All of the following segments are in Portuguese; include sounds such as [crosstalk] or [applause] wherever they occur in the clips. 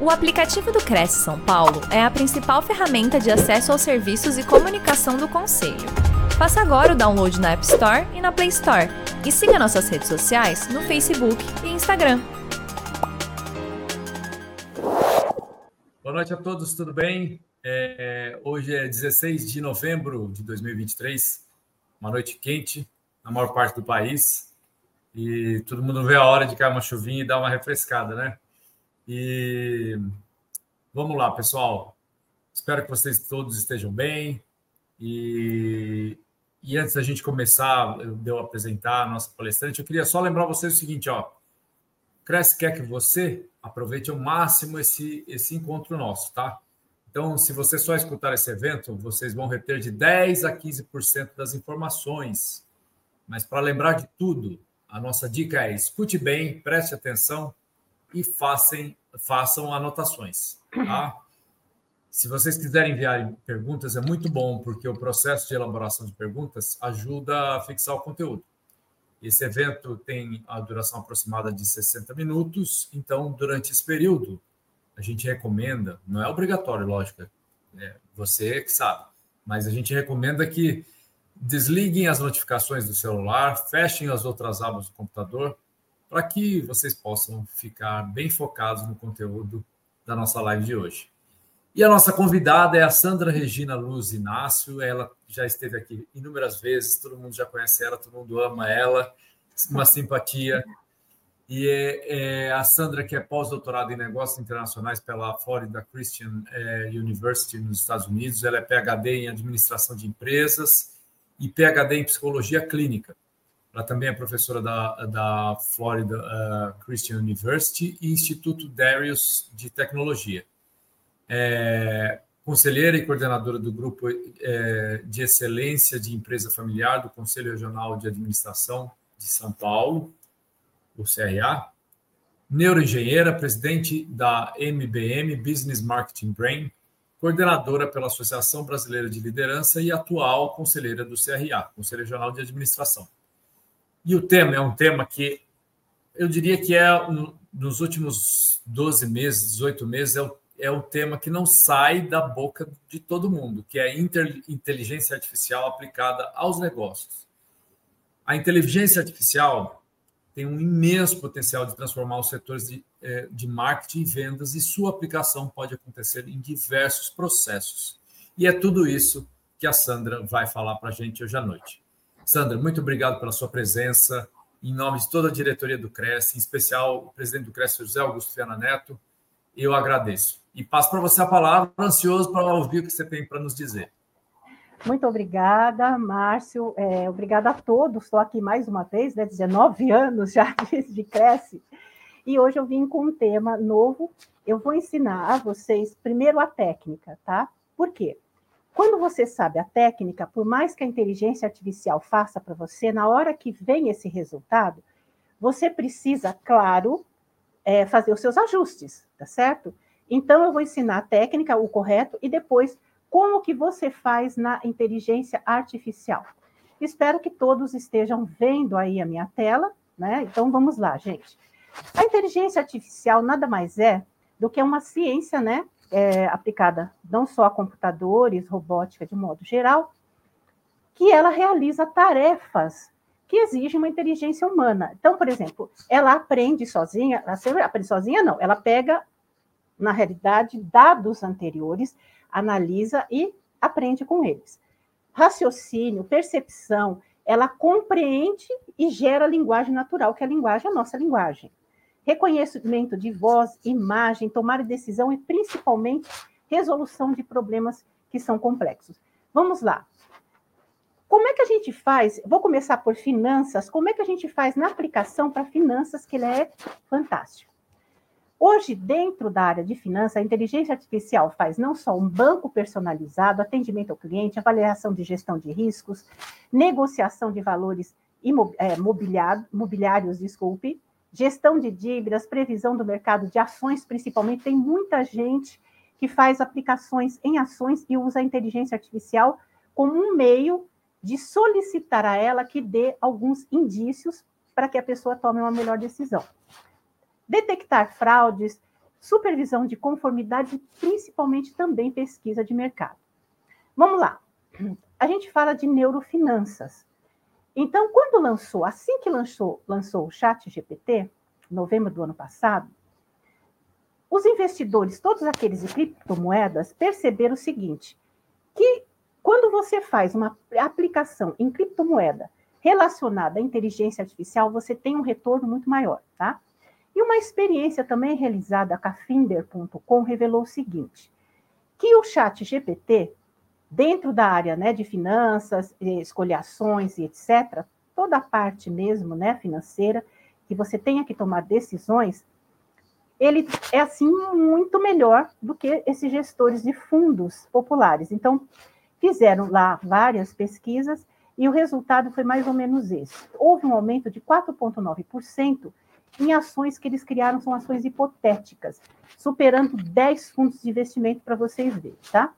O aplicativo do Cresce São Paulo é a principal ferramenta de acesso aos serviços e comunicação do Conselho. Faça agora o download na App Store e na Play Store. E siga nossas redes sociais no Facebook e Instagram. Boa noite a todos, tudo bem? É, hoje é 16 de novembro de 2023, uma noite quente na maior parte do país e todo mundo vê a hora de cair uma chuvinha e dar uma refrescada, né? E vamos lá, pessoal. Espero que vocês todos estejam bem. E, e antes da gente começar, de eu apresentar a nossa palestrante, eu queria só lembrar vocês o seguinte, ó. Cresce quer que você aproveite ao máximo esse, esse encontro nosso, tá? Então, se você só escutar esse evento, vocês vão reter de 10 a 15% das informações. Mas para lembrar de tudo, a nossa dica é escute bem, preste atenção e façam, façam anotações. Tá? Se vocês quiserem enviar perguntas, é muito bom, porque o processo de elaboração de perguntas ajuda a fixar o conteúdo. Esse evento tem a duração aproximada de 60 minutos, então, durante esse período, a gente recomenda, não é obrigatório, lógico, é você que sabe, mas a gente recomenda que desliguem as notificações do celular, fechem as outras abas do computador para que vocês possam ficar bem focados no conteúdo da nossa live de hoje. E a nossa convidada é a Sandra Regina Luz Inácio. Ela já esteve aqui inúmeras vezes, todo mundo já conhece ela, todo mundo ama ela, uma simpatia. E é, é a Sandra, que é pós-doutorada em negócios internacionais pela Florida Christian é, University nos Estados Unidos. Ela é PhD em administração de empresas e PhD em psicologia clínica. Ela também é professora da, da Florida uh, Christian University e Instituto Darius de Tecnologia. É conselheira e coordenadora do Grupo é, de Excelência de Empresa Familiar do Conselho Regional de Administração de São Paulo, o CRA. Neuroengenheira, presidente da MBM Business Marketing Brain, coordenadora pela Associação Brasileira de Liderança e atual conselheira do CRA, Conselho Regional de Administração. E o tema é um tema que eu diria que é, nos últimos 12 meses, 18 meses, é o, é o tema que não sai da boca de todo mundo, que é a inteligência artificial aplicada aos negócios. A inteligência artificial tem um imenso potencial de transformar os setores de, é, de marketing e vendas, e sua aplicação pode acontecer em diversos processos. E é tudo isso que a Sandra vai falar para a gente hoje à noite. Sandra, muito obrigado pela sua presença. Em nome de toda a diretoria do Cresce, em especial o presidente do Cresce, José Augusto Fiana Neto, eu agradeço. E passo para você a palavra, ansioso para ouvir o que você tem para nos dizer. Muito obrigada, Márcio. É, obrigada a todos. Estou aqui mais uma vez, né, 19 anos já de, Cresce. E hoje eu vim com um tema novo. Eu vou ensinar a vocês, primeiro, a técnica, tá? Por quê? Quando você sabe a técnica, por mais que a inteligência artificial faça para você, na hora que vem esse resultado, você precisa, claro, é, fazer os seus ajustes, tá certo? Então, eu vou ensinar a técnica, o correto, e depois como que você faz na inteligência artificial. Espero que todos estejam vendo aí a minha tela, né? Então, vamos lá, gente. A inteligência artificial nada mais é do que uma ciência, né? É, aplicada não só a computadores, robótica de modo geral, que ela realiza tarefas que exigem uma inteligência humana. Então, por exemplo, ela aprende sozinha, ela aprende sozinha não, ela pega, na realidade, dados anteriores, analisa e aprende com eles. Raciocínio, percepção, ela compreende e gera linguagem natural, que é a linguagem, a nossa linguagem reconhecimento de voz, imagem, tomar decisão e principalmente resolução de problemas que são complexos. Vamos lá. Como é que a gente faz? Vou começar por finanças. Como é que a gente faz na aplicação para finanças, que ele é fantástico? Hoje, dentro da área de finanças, a inteligência artificial faz não só um banco personalizado, atendimento ao cliente, avaliação de gestão de riscos, negociação de valores imobiliários, é, mobiliários, desculpe, gestão de dívidas, previsão do mercado de ações, principalmente. Tem muita gente que faz aplicações em ações e usa a inteligência artificial como um meio de solicitar a ela que dê alguns indícios para que a pessoa tome uma melhor decisão. Detectar fraudes, supervisão de conformidade principalmente também pesquisa de mercado. Vamos lá. A gente fala de neurofinanças. Então, quando lançou, assim que lançou, lançou o Chat GPT, novembro do ano passado, os investidores, todos aqueles de criptomoedas, perceberam o seguinte: que quando você faz uma aplicação em criptomoeda relacionada à inteligência artificial, você tem um retorno muito maior, tá? E uma experiência também realizada com a Finder.com revelou o seguinte: que o Chat GPT, dentro da área né, de finanças, escolhações e etc., toda a parte mesmo né, financeira, que você tenha que tomar decisões, ele é assim muito melhor do que esses gestores de fundos populares. Então, fizeram lá várias pesquisas e o resultado foi mais ou menos esse. Houve um aumento de 4,9% em ações que eles criaram, são ações hipotéticas, superando 10 fundos de investimento para vocês verem, tá?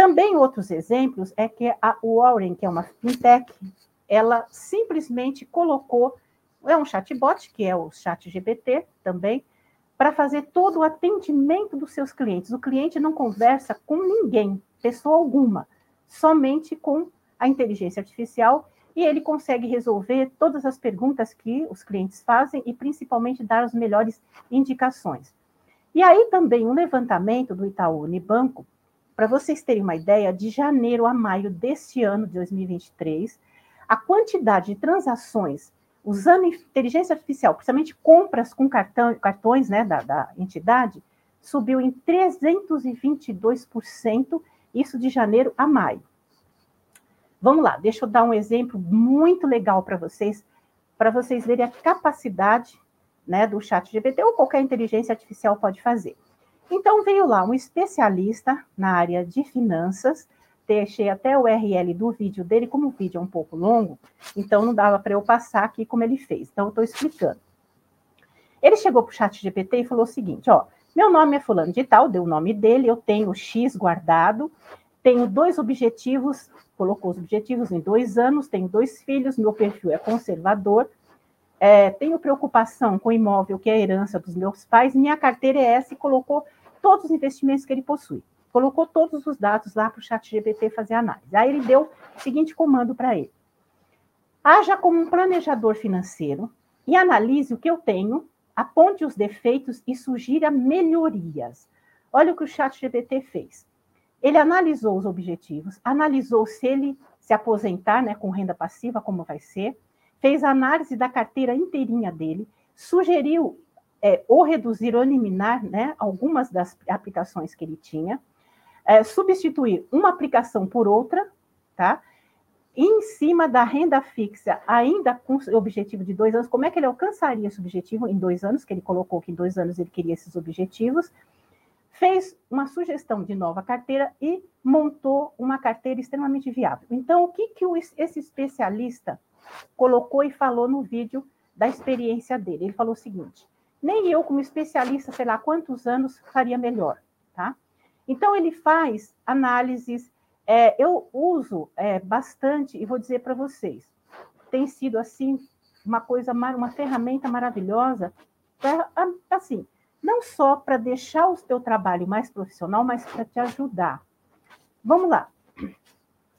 Também outros exemplos é que a Warren, que é uma fintech, ela simplesmente colocou, é um chatbot, que é o chat GPT também, para fazer todo o atendimento dos seus clientes. O cliente não conversa com ninguém, pessoa alguma, somente com a inteligência artificial e ele consegue resolver todas as perguntas que os clientes fazem e principalmente dar as melhores indicações. E aí também um levantamento do Itaú Unibanco, para vocês terem uma ideia, de janeiro a maio deste ano de 2023, a quantidade de transações usando inteligência artificial, principalmente compras com cartão, cartões né, da, da entidade, subiu em 322%, isso de janeiro a maio. Vamos lá, deixa eu dar um exemplo muito legal para vocês, para vocês verem a capacidade né, do chat GPT ou qualquer inteligência artificial pode fazer. Então, veio lá um especialista na área de finanças, deixei até o URL do vídeo dele, como o vídeo é um pouco longo, então não dava para eu passar aqui como ele fez, então eu estou explicando. Ele chegou para o chat GPT e falou o seguinte, ó, meu nome é fulano de tal, deu o nome dele, eu tenho X guardado, tenho dois objetivos colocou os objetivos em dois anos, tenho dois filhos, meu perfil é conservador, é, tenho preocupação com o imóvel que é a herança dos meus pais, minha carteira é essa e colocou todos os investimentos que ele possui. Colocou todos os dados lá para o chat GPT fazer análise. Aí ele deu o seguinte comando para ele. Haja como um planejador financeiro e analise o que eu tenho, aponte os defeitos e sugira melhorias. Olha o que o chat GPT fez. Ele analisou os objetivos, analisou se ele se aposentar né, com renda passiva, como vai ser, fez análise da carteira inteirinha dele, sugeriu é, ou reduzir ou eliminar né, algumas das aplicações que ele tinha, é, substituir uma aplicação por outra, tá? em cima da renda fixa, ainda com o objetivo de dois anos, como é que ele alcançaria esse objetivo em dois anos, que ele colocou que em dois anos ele queria esses objetivos, fez uma sugestão de nova carteira e montou uma carteira extremamente viável. Então, o que, que esse especialista colocou e falou no vídeo da experiência dele? Ele falou o seguinte: nem eu, como especialista, sei lá quantos anos, faria melhor, tá? Então, ele faz análises. É, eu uso é, bastante, e vou dizer para vocês, tem sido assim uma coisa, uma ferramenta maravilhosa para, assim, não só para deixar o teu trabalho mais profissional, mas para te ajudar. Vamos lá.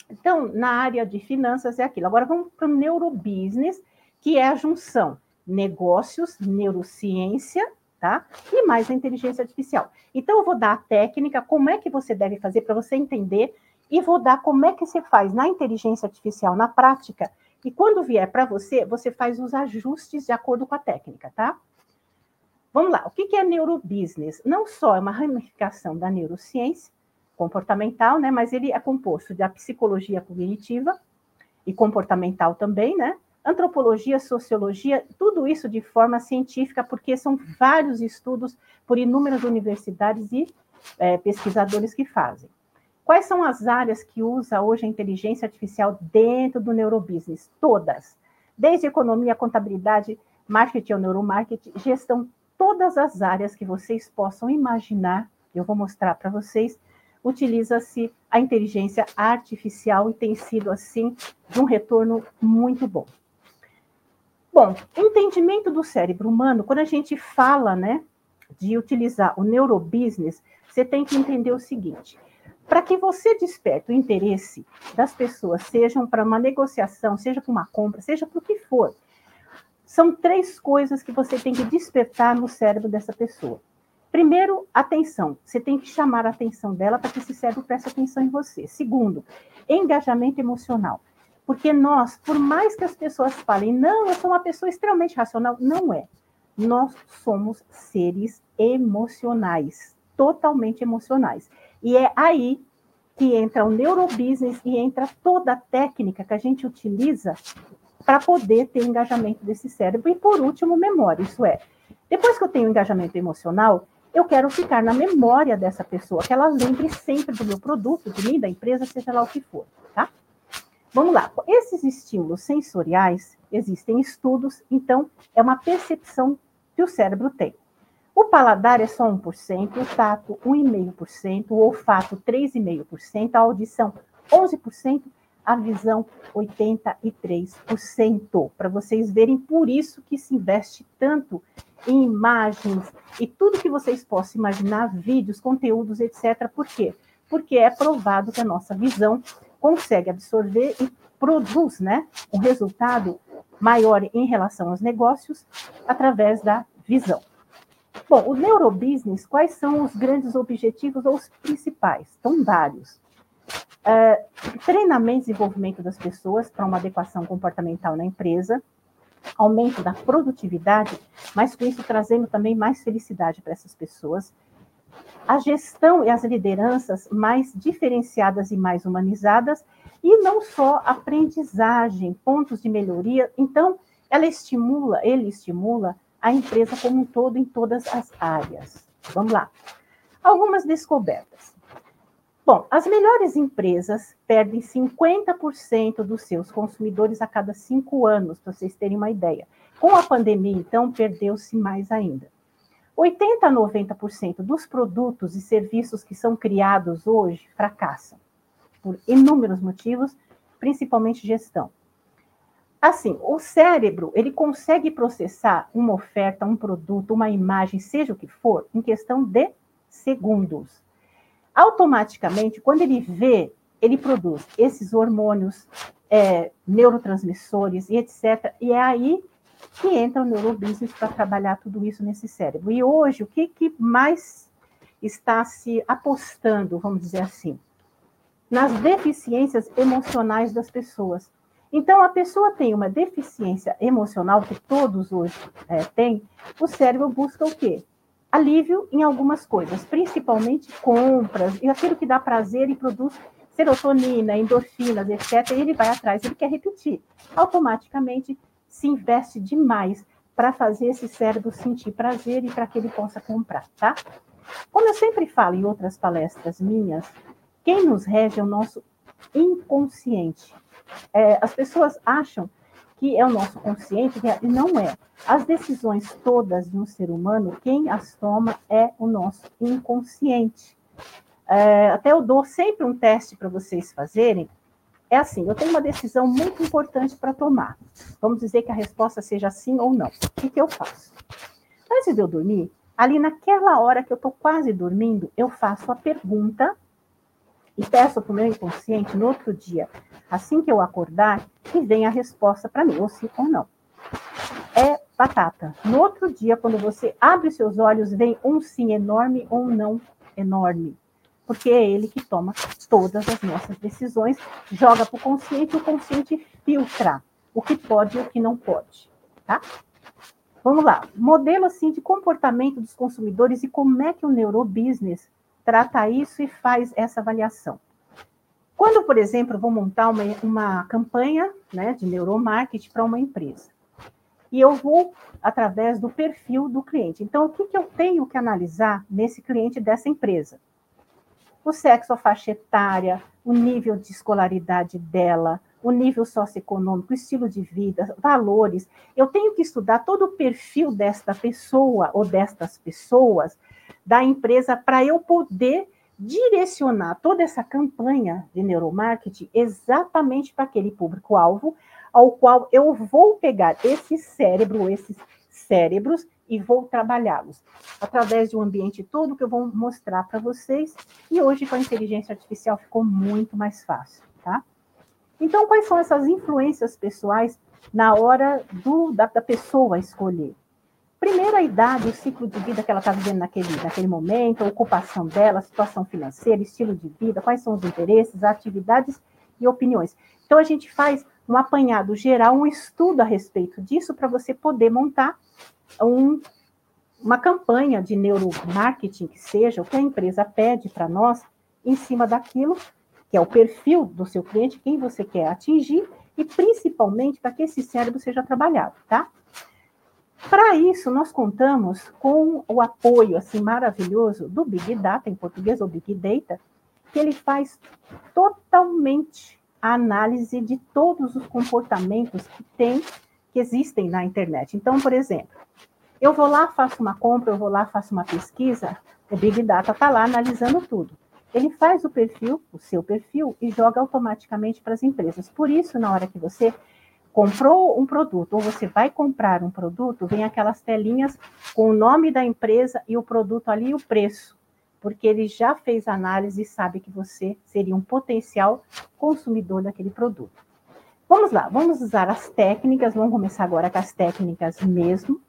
Então, na área de finanças é aquilo. Agora vamos para o neurobusiness, que é a junção negócios, neurociência, tá? E mais a inteligência artificial. Então, eu vou dar a técnica, como é que você deve fazer para você entender, e vou dar como é que você faz na inteligência artificial, na prática. E quando vier para você, você faz os ajustes de acordo com a técnica, tá? Vamos lá, o que é neurobusiness? Não só é uma ramificação da neurociência comportamental, né, mas ele é composto da psicologia cognitiva e comportamental também, né? Antropologia, sociologia, tudo isso de forma científica, porque são vários estudos por inúmeras universidades e é, pesquisadores que fazem. Quais são as áreas que usa hoje a inteligência artificial dentro do neurobusiness? Todas. Desde economia, contabilidade, marketing ou neuromarketing, gestão todas as áreas que vocês possam imaginar, eu vou mostrar para vocês, utiliza-se a inteligência artificial e tem sido, assim, de um retorno muito bom. Bom, entendimento do cérebro humano, quando a gente fala, né, de utilizar o neurobusiness, você tem que entender o seguinte: para que você desperte o interesse das pessoas, sejam para uma negociação, seja para uma compra, seja para o que for, são três coisas que você tem que despertar no cérebro dessa pessoa. Primeiro, atenção. Você tem que chamar a atenção dela para que esse cérebro preste atenção em você. Segundo, engajamento emocional. Porque nós, por mais que as pessoas falem, não, eu sou uma pessoa extremamente racional, não é. Nós somos seres emocionais, totalmente emocionais. E é aí que entra o neurobusiness e entra toda a técnica que a gente utiliza para poder ter engajamento desse cérebro. E por último, memória. Isso é, depois que eu tenho engajamento emocional, eu quero ficar na memória dessa pessoa, que ela lembre sempre do meu produto, de mim, da empresa, seja lá o que for, tá? Vamos lá. Esses estímulos sensoriais, existem estudos, então é uma percepção que o cérebro tem. O paladar é só 1%, o tato 1,5%, o olfato 3,5%, a audição 11%, a visão 83%. Para vocês verem, por isso que se investe tanto em imagens e tudo que vocês possam imaginar, vídeos, conteúdos, etc. Por quê? Porque é provado que a nossa visão consegue absorver e produz né, um resultado maior em relação aos negócios através da visão. Bom, o neurobusiness, quais são os grandes objetivos ou os principais? São vários. É, treinamento e desenvolvimento das pessoas para uma adequação comportamental na empresa, aumento da produtividade, mas com isso trazendo também mais felicidade para essas pessoas. A gestão e as lideranças mais diferenciadas e mais humanizadas, e não só aprendizagem, pontos de melhoria. Então, ela estimula, ele estimula a empresa como um todo em todas as áreas. Vamos lá. Algumas descobertas. Bom, as melhores empresas perdem 50% dos seus consumidores a cada cinco anos, para vocês terem uma ideia. Com a pandemia, então, perdeu-se mais ainda. 80 a 90% dos produtos e serviços que são criados hoje fracassam, por inúmeros motivos, principalmente gestão. Assim, o cérebro, ele consegue processar uma oferta, um produto, uma imagem, seja o que for, em questão de segundos. Automaticamente, quando ele vê, ele produz esses hormônios, é, neurotransmissores e etc. E é aí que entra o neurobusiness para trabalhar tudo isso nesse cérebro. E hoje, o que, que mais está se apostando, vamos dizer assim, nas deficiências emocionais das pessoas. Então, a pessoa tem uma deficiência emocional, que todos hoje é, têm, o cérebro busca o quê? Alívio em algumas coisas, principalmente compras, e aquilo que dá prazer e produz serotonina, endorfinas, etc. E ele vai atrás, ele quer repetir. Automaticamente se investe demais para fazer esse cérebro sentir prazer e para que ele possa comprar, tá? Como eu sempre falo em outras palestras minhas, quem nos rege é o nosso inconsciente. É, as pessoas acham que é o nosso consciente, e não é. As decisões todas de um ser humano, quem as toma é o nosso inconsciente. É, até eu dou sempre um teste para vocês fazerem. É assim, eu tenho uma decisão muito importante para tomar. Vamos dizer que a resposta seja sim ou não. O que, que eu faço? Antes de eu dormir, ali naquela hora que eu estou quase dormindo, eu faço a pergunta e peço para o meu inconsciente no outro dia, assim que eu acordar, que venha a resposta para mim, ou sim ou não. É batata. No outro dia, quando você abre seus olhos, vem um sim enorme ou um não enorme. Porque é ele que toma todas as nossas decisões, joga para o consciente, o consciente filtra o que pode e o que não pode. Tá? Vamos lá. Modelo assim de comportamento dos consumidores e como é que o neurobusiness trata isso e faz essa avaliação. Quando, por exemplo, vou montar uma, uma campanha né, de neuromarketing para uma empresa, e eu vou através do perfil do cliente. Então, o que, que eu tenho que analisar nesse cliente dessa empresa? O sexo, a faixa etária, o nível de escolaridade dela, o nível socioeconômico, o estilo de vida, valores. Eu tenho que estudar todo o perfil desta pessoa ou destas pessoas da empresa para eu poder direcionar toda essa campanha de neuromarketing exatamente para aquele público-alvo, ao qual eu vou pegar esse cérebro, esses cérebros, e vou trabalhá-los através de um ambiente todo que eu vou mostrar para vocês. E hoje, com a inteligência artificial, ficou muito mais fácil, tá? Então, quais são essas influências pessoais na hora do, da, da pessoa escolher? Primeiro, a idade, o ciclo de vida que ela está vivendo naquele, naquele momento, a ocupação dela, situação financeira, estilo de vida, quais são os interesses, atividades e opiniões. Então, a gente faz um apanhado geral, um estudo a respeito disso, para você poder montar um, uma campanha de neuromarketing, que seja o que a empresa pede para nós, em cima daquilo que é o perfil do seu cliente, quem você quer atingir, e principalmente para que esse cérebro seja trabalhado, tá? Para isso, nós contamos com o apoio assim maravilhoso do Big Data, em português, ou Big Data, que ele faz totalmente a análise de todos os comportamentos que tem, que existem na internet. Então, por exemplo, eu vou lá, faço uma compra, eu vou lá, faço uma pesquisa, o Big Data está lá analisando tudo. Ele faz o perfil, o seu perfil, e joga automaticamente para as empresas. Por isso, na hora que você comprou um produto ou você vai comprar um produto, vem aquelas telinhas com o nome da empresa e o produto ali e o preço, porque ele já fez análise e sabe que você seria um potencial consumidor daquele produto. Vamos lá, vamos usar as técnicas, vamos começar agora com as técnicas mesmo.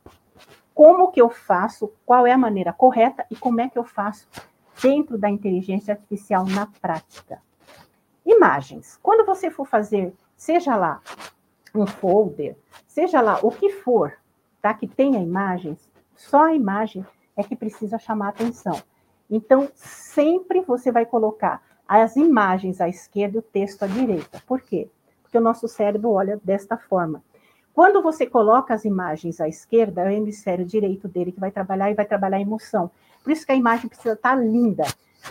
Como que eu faço, qual é a maneira correta e como é que eu faço dentro da inteligência artificial na prática. Imagens. Quando você for fazer, seja lá um folder, seja lá o que for, tá? Que tenha imagens, só a imagem é que precisa chamar atenção. Então, sempre você vai colocar as imagens à esquerda e o texto à direita. Por quê? Porque o nosso cérebro olha desta forma. Quando você coloca as imagens à esquerda, é o hemisfério direito dele que vai trabalhar e vai trabalhar a emoção. Por isso que a imagem precisa estar linda.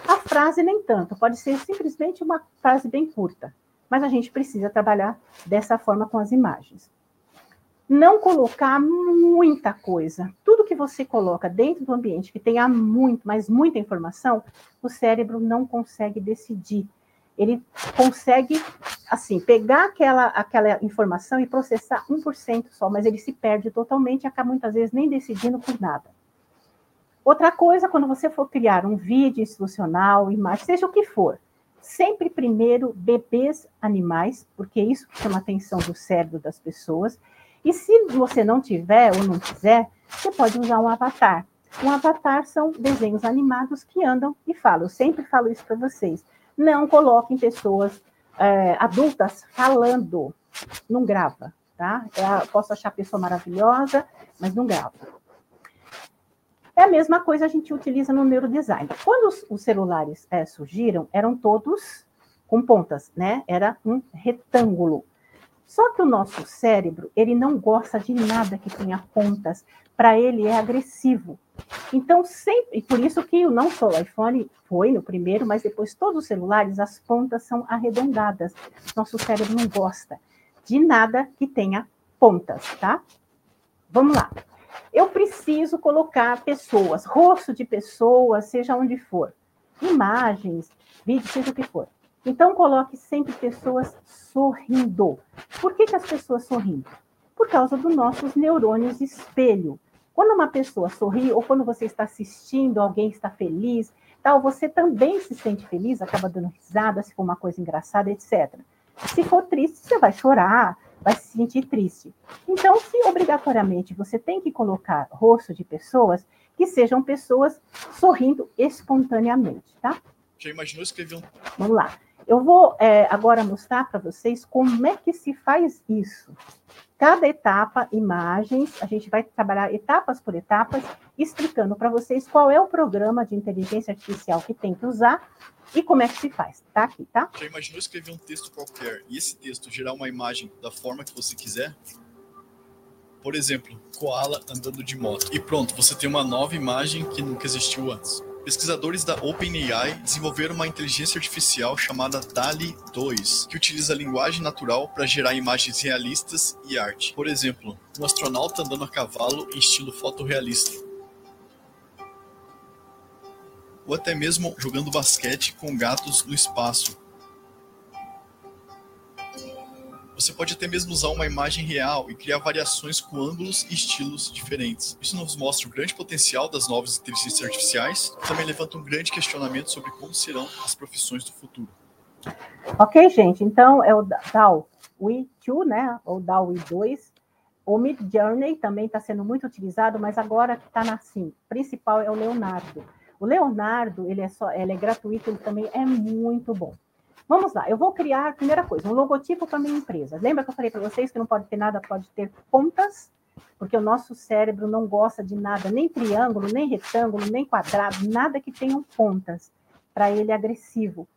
A frase nem tanto, pode ser simplesmente uma frase bem curta mas a gente precisa trabalhar dessa forma com as imagens. Não colocar muita coisa. Tudo que você coloca dentro do ambiente que tenha muito, mas muita informação, o cérebro não consegue decidir. Ele consegue, assim, pegar aquela, aquela informação e processar 1% só, mas ele se perde totalmente e acaba muitas vezes nem decidindo por nada. Outra coisa, quando você for criar um vídeo institucional, imagem, seja o que for, sempre primeiro bebês animais, porque é isso que chama a atenção do cérebro das pessoas. E se você não tiver ou não quiser, você pode usar um avatar. Um avatar são desenhos animados que andam e falam. Eu sempre falo isso para vocês. Não coloquem pessoas é, adultas falando. Não grava, tá? Eu posso achar a pessoa maravilhosa, mas não grava. É a mesma coisa a gente utiliza no neurodesign. Quando os, os celulares é, surgiram, eram todos com pontas, né? Era um retângulo. Só que o nosso cérebro, ele não gosta de nada que tenha pontas. Para ele é agressivo. Então, sempre, e por isso que não só o iPhone foi no primeiro, mas depois todos os celulares, as pontas são arredondadas. Nosso cérebro não gosta de nada que tenha pontas, tá? Vamos lá. Eu preciso colocar pessoas, rosto de pessoas, seja onde for, imagens, vídeos, seja o que for. Então, coloque sempre pessoas sorrindo. Por que, que as pessoas sorriem? Por causa dos nossos neurônios espelho. Quando uma pessoa sorri, ou quando você está assistindo, alguém está feliz, tal, você também se sente feliz, acaba dando risada, se for uma coisa engraçada, etc. Se for triste, você vai chorar, vai se sentir triste. Então, se obrigatoriamente você tem que colocar rosto de pessoas, que sejam pessoas sorrindo espontaneamente, tá? Já imaginou escrever um. Vamos lá. Eu vou é, agora mostrar para vocês como é que se faz isso. Cada etapa, imagens, a gente vai trabalhar etapas por etapas, explicando para vocês qual é o programa de inteligência artificial que tem que usar e como é que se faz. Tá aqui, tá? Já imaginou escrever um texto qualquer e esse texto gerar uma imagem da forma que você quiser? Por exemplo, koala andando de moto. E pronto, você tem uma nova imagem que nunca existiu antes. Pesquisadores da OpenAI desenvolveram uma inteligência artificial chamada DALI 2, que utiliza linguagem natural para gerar imagens realistas e arte. Por exemplo, um astronauta andando a cavalo em estilo fotorrealista. Ou até mesmo jogando basquete com gatos no espaço, Você pode até mesmo usar uma imagem real e criar variações com ângulos e estilos diferentes. Isso nos mostra o grande potencial das novas inteligências artificiais e também levanta um grande questionamento sobre como serão as profissões do futuro. Ok, gente, então é o DAO We2, né, ou DAO We2. O Mid Journey também está sendo muito utilizado, mas agora está na sim, principal é o Leonardo. O Leonardo, ele é só, ele é gratuito, ele também é muito bom. Vamos lá, eu vou criar, primeira coisa, um logotipo para minha empresa. Lembra que eu falei para vocês que não pode ter nada, pode ter pontas, porque o nosso cérebro não gosta de nada, nem triângulo, nem retângulo, nem quadrado, nada que tenham pontas. Para ele é agressivo.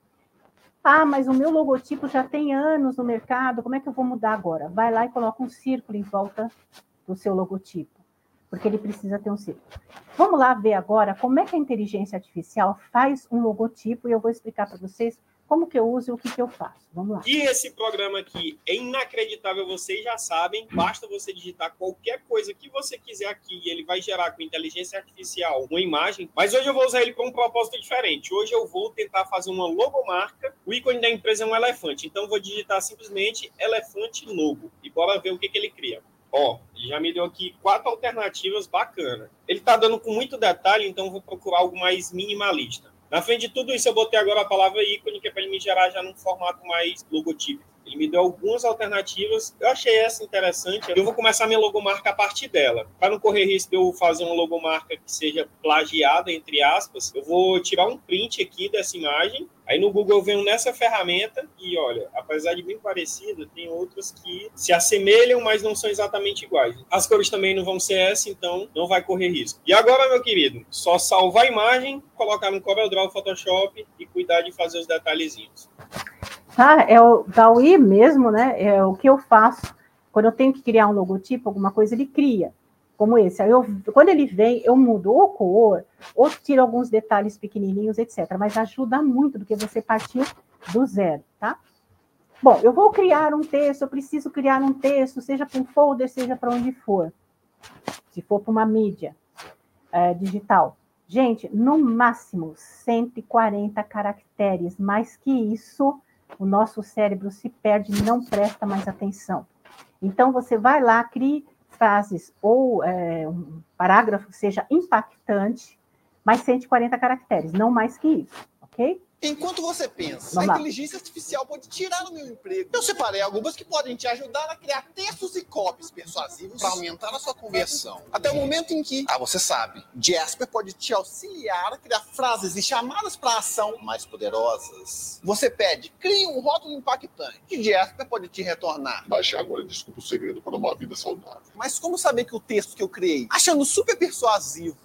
Ah, mas o meu logotipo já tem anos no mercado, como é que eu vou mudar agora? Vai lá e coloca um círculo em volta do seu logotipo, porque ele precisa ter um círculo. Vamos lá ver agora como é que a inteligência artificial faz um logotipo e eu vou explicar para vocês como que eu uso e o que, que eu faço? Vamos lá. E esse programa aqui é inacreditável, vocês já sabem. Basta você digitar qualquer coisa que você quiser aqui e ele vai gerar com inteligência artificial uma imagem. Mas hoje eu vou usar ele para um propósito diferente. Hoje eu vou tentar fazer uma logomarca. O ícone da empresa é um elefante. Então eu vou digitar simplesmente elefante logo. E bora ver o que, que ele cria. Ó, ele já me deu aqui quatro alternativas bacanas. Ele está dando com muito detalhe, então vou procurar algo mais minimalista. Na frente de tudo isso, eu botei agora a palavra ícone, que é para ele me gerar já num formato mais logotípico. Ele me deu algumas alternativas. Eu achei essa interessante. Eu vou começar minha logomarca a partir dela. Para não correr risco de eu fazer uma logomarca que seja plagiada, entre aspas, eu vou tirar um print aqui dessa imagem. Aí no Google eu venho nessa ferramenta e olha, apesar de bem parecida, tem outras que se assemelham, mas não são exatamente iguais. As cores também não vão ser essa, então não vai correr risco. E agora, meu querido, só salvar a imagem, colocar no CorelDRAW Photoshop e cuidar de fazer os detalhezinhos. Tá, é o DAWI mesmo, né? É o que eu faço quando eu tenho que criar um logotipo, alguma coisa, ele cria, como esse. Aí eu, quando ele vem, eu mudo ou cor, ou tiro alguns detalhes pequenininhos, etc. Mas ajuda muito do que você partir do zero, tá? Bom, eu vou criar um texto, eu preciso criar um texto, seja para um folder, seja para onde for. Se for para uma mídia é, digital. Gente, no máximo 140 caracteres. Mais que isso, o nosso cérebro se perde não presta mais atenção. Então, você vai lá, crie frases ou é, um parágrafo que seja impactante, mais 140 caracteres, não mais que isso, ok? Enquanto você pensa, Vamos a lá. inteligência artificial pode tirar o meu emprego. Eu separei algumas que podem te ajudar a criar textos e copies persuasivos para aumentar a sua conversão. Até o momento em que, ah, você sabe, Jasper pode te auxiliar a criar frases e chamadas para ação mais poderosas. Você pede, crie um rótulo impactante. E Jasper pode te retornar. Baixe agora e desculpa o segredo para uma vida saudável. Mas como saber que o texto que eu criei, achando super persuasivo,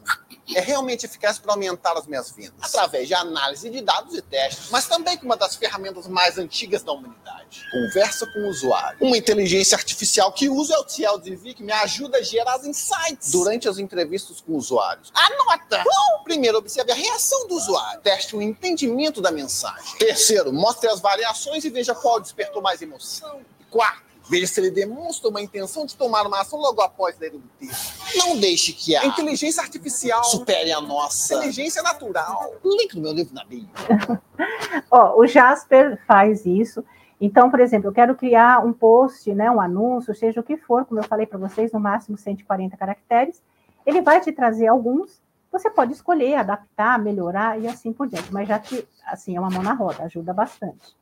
é realmente eficaz para aumentar as minhas vendas? Através de análise de dados e testes, mas também com uma das ferramentas mais antigas da humanidade. Conversa com o usuário. Uma inteligência artificial que usa o TLDV que me ajuda a gerar insights durante as entrevistas com usuários. Anota! Bom, primeiro, observe a reação do usuário. Teste o entendimento da mensagem. Terceiro, mostre as variações e veja qual despertou mais emoção. Quarto, Veja se ele demonstra uma intenção de tomar uma ação logo após ler o texto. Não deixe que a inteligência artificial supere a nossa inteligência natural. Link no meu livro na bio. [laughs] Ó, o Jasper faz isso. Então, por exemplo, eu quero criar um post, né, um anúncio, seja o que for, como eu falei para vocês, no máximo 140 caracteres. Ele vai te trazer alguns. Você pode escolher, adaptar, melhorar e assim por diante. Mas já que, assim, é uma mão na roda, ajuda bastante.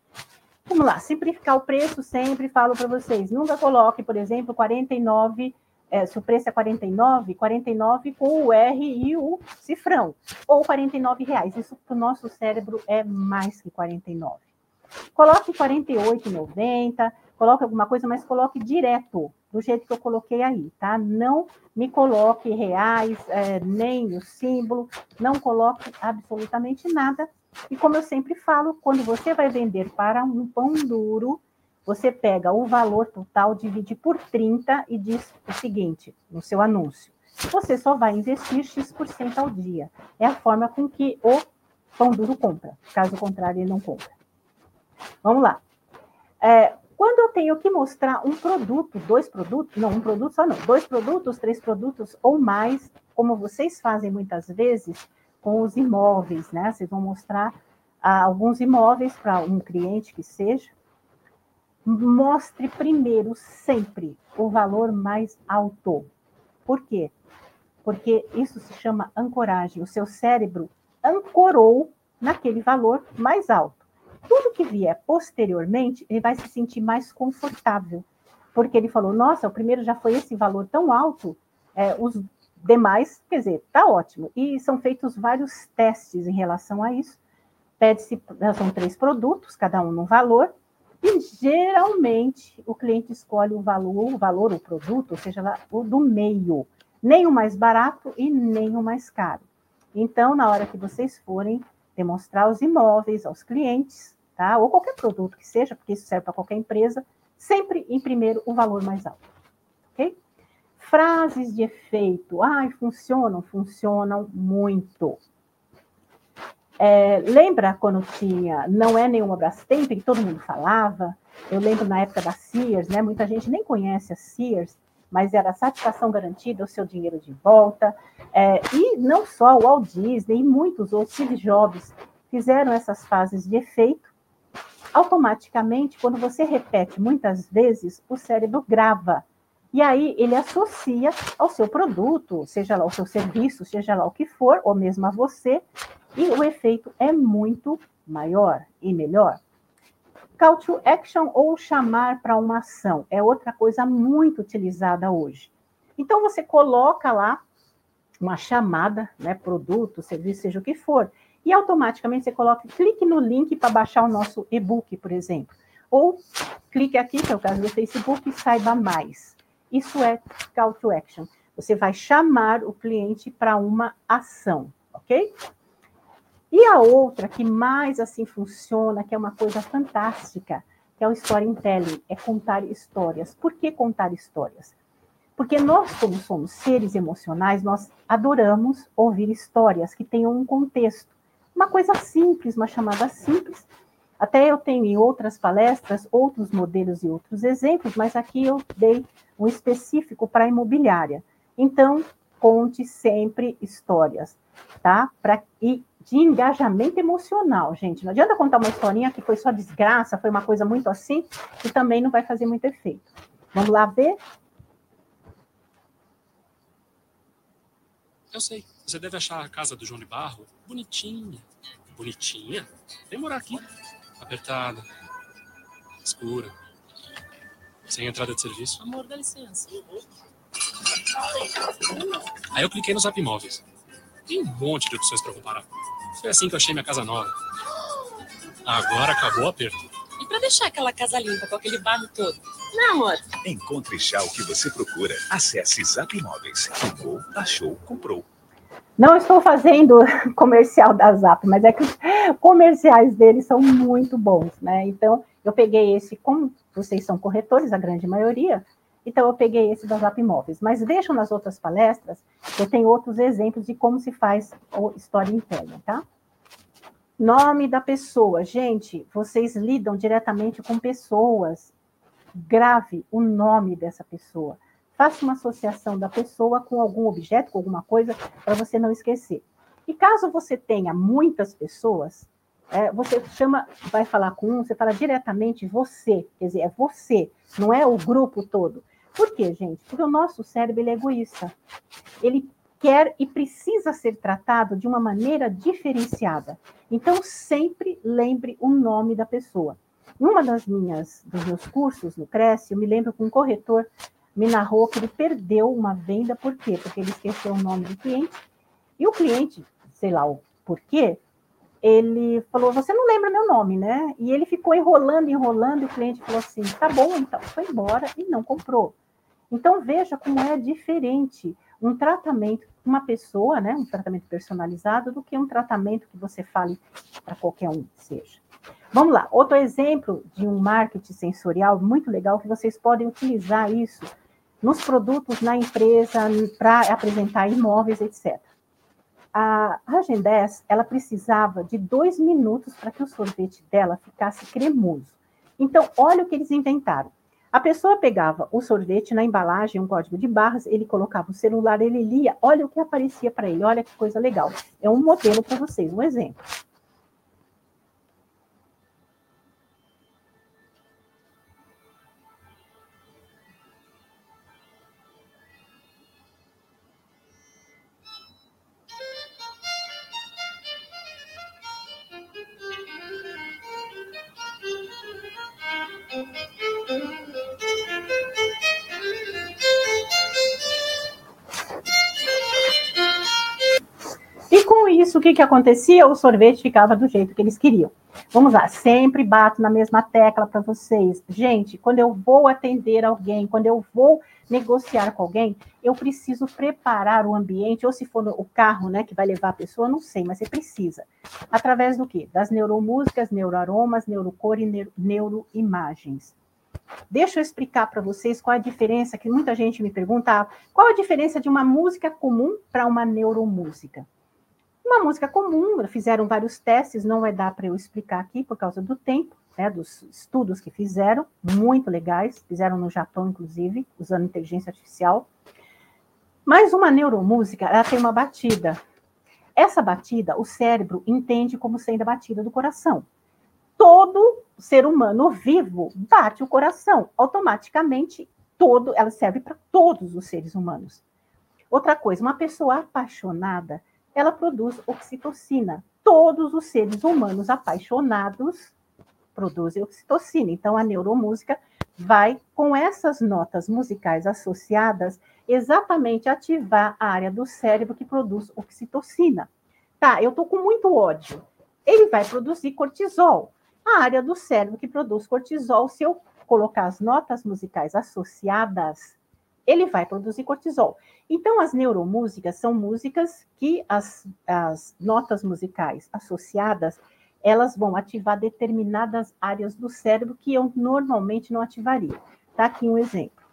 Vamos lá, simplificar o preço sempre falo para vocês. Nunca coloque, por exemplo, 49, é, se o preço é 49, 49 com o R e o cifrão, ou 49 reais. Isso para o nosso cérebro é mais que 49. Coloque 48,90, coloque alguma coisa, mas coloque direto, do jeito que eu coloquei aí, tá? Não me coloque reais, é, nem o símbolo, não coloque absolutamente nada, e como eu sempre falo, quando você vai vender para um pão duro, você pega o valor total, divide por 30 e diz o seguinte no seu anúncio: você só vai investir X% ao dia. É a forma com que o pão duro compra. Caso contrário, ele não compra. Vamos lá. É, quando eu tenho que mostrar um produto, dois produtos, não, um produto só não, dois produtos, três produtos ou mais, como vocês fazem muitas vezes, com os imóveis, né? Vocês vão mostrar ah, alguns imóveis para um cliente que seja. mostre primeiro, sempre, o valor mais alto. Por quê? Porque isso se chama ancoragem. O seu cérebro ancorou naquele valor mais alto. Tudo que vier posteriormente, ele vai se sentir mais confortável. Porque ele falou: nossa, o primeiro já foi esse valor tão alto, é, os demais, quer dizer, tá ótimo. E são feitos vários testes em relação a isso. Pede-se, são três produtos, cada um num valor, e geralmente o cliente escolhe o valor, o valor, o produto, ou seja, o do meio, nem o mais barato e nem o mais caro. Então, na hora que vocês forem demonstrar os imóveis aos clientes, tá? Ou qualquer produto que seja, porque isso serve para qualquer empresa, sempre em primeiro o valor mais alto? Frases de efeito, ai, funcionam, funcionam muito. É, lembra quando tinha não é nenhuma Brastemp, que todo mundo falava? Eu lembro na época da Sears, né? Muita gente nem conhece a Sears, mas era satisfação garantida, o seu dinheiro de volta. É, e não só o Walt Disney e muitos outros, Steve Jobs, fizeram essas fases de efeito. Automaticamente, quando você repete muitas vezes, o cérebro grava. E aí ele associa ao seu produto, seja lá o seu serviço, seja lá o que for, ou mesmo a você, e o efeito é muito maior e melhor. Call to action ou chamar para uma ação é outra coisa muito utilizada hoje. Então você coloca lá uma chamada, né, produto, serviço, seja o que for, e automaticamente você coloca, clique no link para baixar o nosso e-book, por exemplo. Ou clique aqui, que é o caso do Facebook, e saiba mais. Isso é call to action. Você vai chamar o cliente para uma ação, ok? E a outra que mais assim funciona, que é uma coisa fantástica, que é o storytelling, é contar histórias. Por que contar histórias? Porque nós, como somos seres emocionais, nós adoramos ouvir histórias que tenham um contexto. Uma coisa simples, uma chamada simples. Até eu tenho em outras palestras outros modelos e outros exemplos, mas aqui eu dei um específico para imobiliária. Então, conte sempre histórias, tá? Pra, e de engajamento emocional, gente. Não adianta contar uma historinha que foi só desgraça, foi uma coisa muito assim, e também não vai fazer muito efeito. Vamos lá ver? Eu sei. Você deve achar a casa do João de Barro bonitinha. Bonitinha? Vem morar aqui. Apertada. Escura. Sem entrada de serviço. Amor, dá licença. Aí eu cliquei no Zap Imóveis. Tem um monte de opções para comparar. Foi assim que eu achei minha casa nova. Agora acabou o aperto. E para deixar aquela casa limpa com aquele barro todo? Não, amor. Encontre já o que você procura. Acesse Zap Imóveis. Clicou, achou, comprou. Não estou fazendo [laughs] comercial da Zap, mas é que os comerciais deles são muito bons, né? Então, eu peguei esse, como vocês são corretores, a grande maioria, então eu peguei esse da Zap Imóveis. Mas vejam nas outras palestras, eu tenho outros exemplos de como se faz o storytelling, tá? Nome da pessoa. Gente, vocês lidam diretamente com pessoas. Grave o nome dessa pessoa. Faça uma associação da pessoa com algum objeto, com alguma coisa, para você não esquecer. E caso você tenha muitas pessoas, é, você chama, vai falar com um, você fala diretamente você, quer dizer, é você, não é o grupo todo. Por quê, gente? Porque o nosso cérebro é egoísta. Ele quer e precisa ser tratado de uma maneira diferenciada. Então, sempre lembre o nome da pessoa. Numa das minhas dos meus cursos no Cresce, eu me lembro que um corretor me narrou que ele perdeu uma venda, por quê? Porque ele esqueceu o nome do cliente, e o cliente, sei lá o porquê, ele falou: Você não lembra meu nome, né? E ele ficou enrolando, enrolando, e o cliente falou assim: Tá bom, então, foi embora e não comprou. Então, veja como é diferente um tratamento, uma pessoa, né, um tratamento personalizado, do que um tratamento que você fale para qualquer um seja. Vamos lá, outro exemplo de um marketing sensorial muito legal que vocês podem utilizar isso nos produtos na empresa para apresentar imóveis, etc. A Ragem 10, ela precisava de dois minutos para que o sorvete dela ficasse cremoso. Então, olha o que eles inventaram. A pessoa pegava o sorvete na embalagem, um código de barras, ele colocava o celular, ele lia, olha o que aparecia para ele, olha que coisa legal. É um modelo para vocês, um exemplo. Que, que acontecia? O sorvete ficava do jeito que eles queriam. Vamos lá, sempre bato na mesma tecla para vocês. Gente, quando eu vou atender alguém, quando eu vou negociar com alguém, eu preciso preparar o ambiente, ou se for o carro, né, que vai levar a pessoa, não sei, mas você precisa. Através do quê? Das neuromúsicas, neuroaromas, neurocor e neuroimagens. Deixa eu explicar para vocês qual a diferença, que muita gente me pergunta, qual a diferença de uma música comum para uma neuromúsica? Uma música comum, fizeram vários testes, não vai dar para eu explicar aqui por causa do tempo, né, dos estudos que fizeram, muito legais, fizeram no Japão, inclusive, usando inteligência artificial. Mas uma neuromúsica, ela tem uma batida. Essa batida, o cérebro entende como sendo a batida do coração. Todo ser humano vivo bate o coração, automaticamente todo, ela serve para todos os seres humanos. Outra coisa, uma pessoa apaixonada, ela produz oxitocina. Todos os seres humanos apaixonados produzem oxitocina. Então, a neuromúsica vai, com essas notas musicais associadas, exatamente ativar a área do cérebro que produz oxitocina. Tá, eu tô com muito ódio. Ele vai produzir cortisol a área do cérebro que produz cortisol, se eu colocar as notas musicais associadas, ele vai produzir cortisol. Então, as neuromúsicas são músicas que as, as notas musicais associadas, elas vão ativar determinadas áreas do cérebro que eu normalmente não ativaria. Tá aqui um exemplo.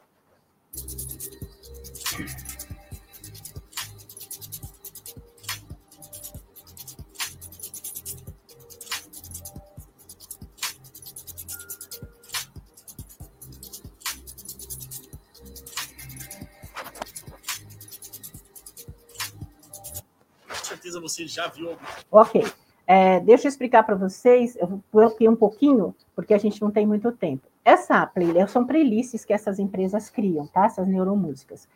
Você já viu algum. Ok. É, deixa eu explicar para vocês, eu vou aqui um pouquinho, porque a gente não tem muito tempo. Essa playlist são playlists que essas empresas criam, tá? Essas neuromúsicas.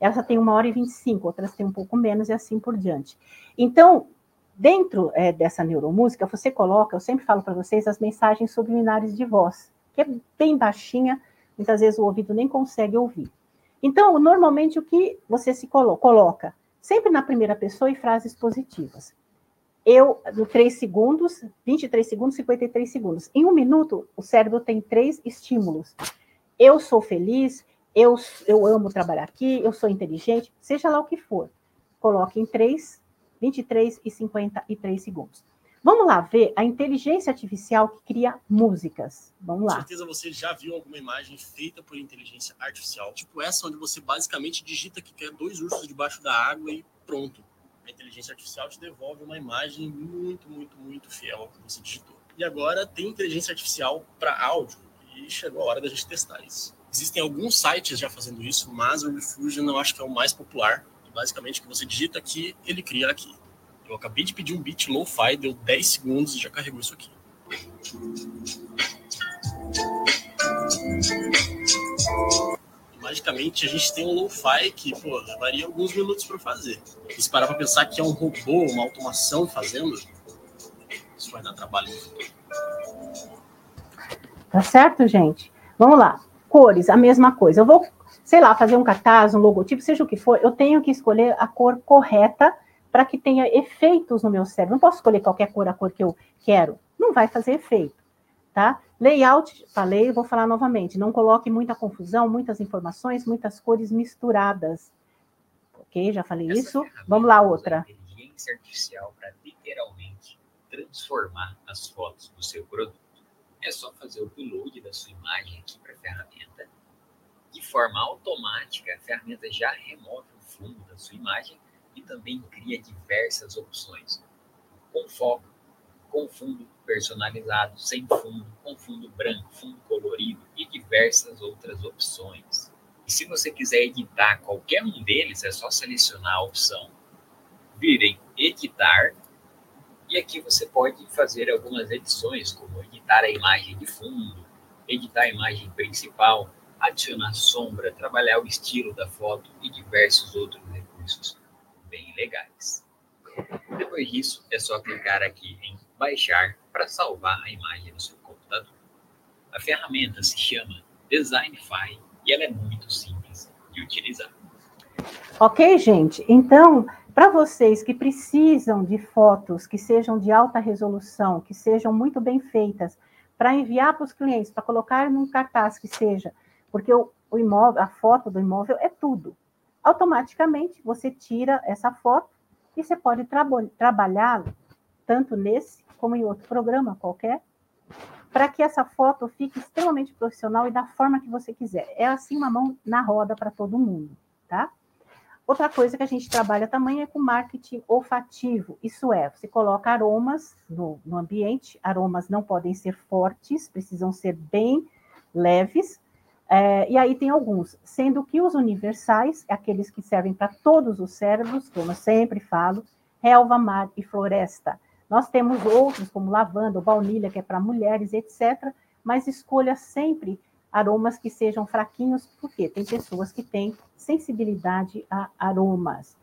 Essa tem uma hora e 25, outras tem um pouco menos e assim por diante. Então, dentro é, dessa neuromúsica, você coloca, eu sempre falo para vocês, as mensagens subliminares de voz, que é bem baixinha, muitas vezes o ouvido nem consegue ouvir. Então, normalmente, o que você se colo coloca? Sempre na primeira pessoa e frases positivas. Eu, no 3 segundos, 23 segundos, 53 segundos. Em um minuto, o cérebro tem três estímulos. Eu sou feliz, eu, eu amo trabalhar aqui, eu sou inteligente, seja lá o que for. Coloque em 3, 23 e 53 segundos. Vamos lá ver a inteligência artificial que cria músicas. Vamos lá. Com certeza você já viu alguma imagem feita por inteligência artificial, tipo essa, onde você basicamente digita que quer dois ursos debaixo da água e pronto. A inteligência artificial te devolve uma imagem muito, muito, muito fiel ao que você digitou. E agora tem inteligência artificial para áudio e chegou a hora da gente testar isso. Existem alguns sites já fazendo isso, mas o Refusion eu acho que é o mais popular. basicamente, que você digita aqui, ele cria aqui. Eu acabei de pedir um beat lo-fi, deu 10 segundos e já carregou isso aqui. magicamente a gente tem um lo-fi que, pô, levaria alguns minutos para fazer. E se parar para pensar que é um robô, uma automação fazendo, isso vai dar trabalho. Tá certo, gente? Vamos lá. Cores, a mesma coisa. Eu vou, sei lá, fazer um cartaz, um logotipo, seja o que for, eu tenho que escolher a cor correta para que tenha efeitos no meu cérebro. Não posso escolher qualquer cor, a cor que eu quero. Não vai fazer efeito, tá? Layout, falei, vou falar novamente. Não coloque muita confusão, muitas informações, muitas cores misturadas. Ok, já falei Essa isso. Vamos lá, outra. Inteligência artificial para literalmente transformar as fotos do seu produto. É só fazer o upload da sua imagem aqui para a ferramenta. De forma automática, a ferramenta já remove o fundo da sua imagem e também cria diversas opções, com foco, com fundo personalizado, sem fundo, com fundo branco, fundo colorido e diversas outras opções. E se você quiser editar qualquer um deles, é só selecionar a opção, vir em editar, e aqui você pode fazer algumas edições, como editar a imagem de fundo, editar a imagem principal, adicionar sombra, trabalhar o estilo da foto e diversos outros recursos legais. Depois disso, é só clicar aqui em baixar para salvar a imagem no seu computador. A ferramenta se chama Designify e ela é muito simples de utilizar. Ok, gente? Então, Para vocês que precisam de fotos que sejam de alta resolução, que sejam muito bem feitas, para enviar para os clientes, para colocar num cartaz que seja, porque o, o imóvel, a foto do imóvel é tudo. Automaticamente você tira essa foto e você pode tra trabalhar tanto nesse como em outro programa qualquer, para que essa foto fique extremamente profissional e da forma que você quiser. É assim uma mão na roda para todo mundo, tá? Outra coisa que a gente trabalha também é com marketing olfativo. Isso é, você coloca aromas no, no ambiente, aromas não podem ser fortes, precisam ser bem leves. É, e aí tem alguns, sendo que os universais, aqueles que servem para todos os cérebros, como eu sempre falo, relva, mar e floresta. Nós temos outros, como lavanda, baunilha, que é para mulheres, etc. Mas escolha sempre aromas que sejam fraquinhos, porque tem pessoas que têm sensibilidade a aromas.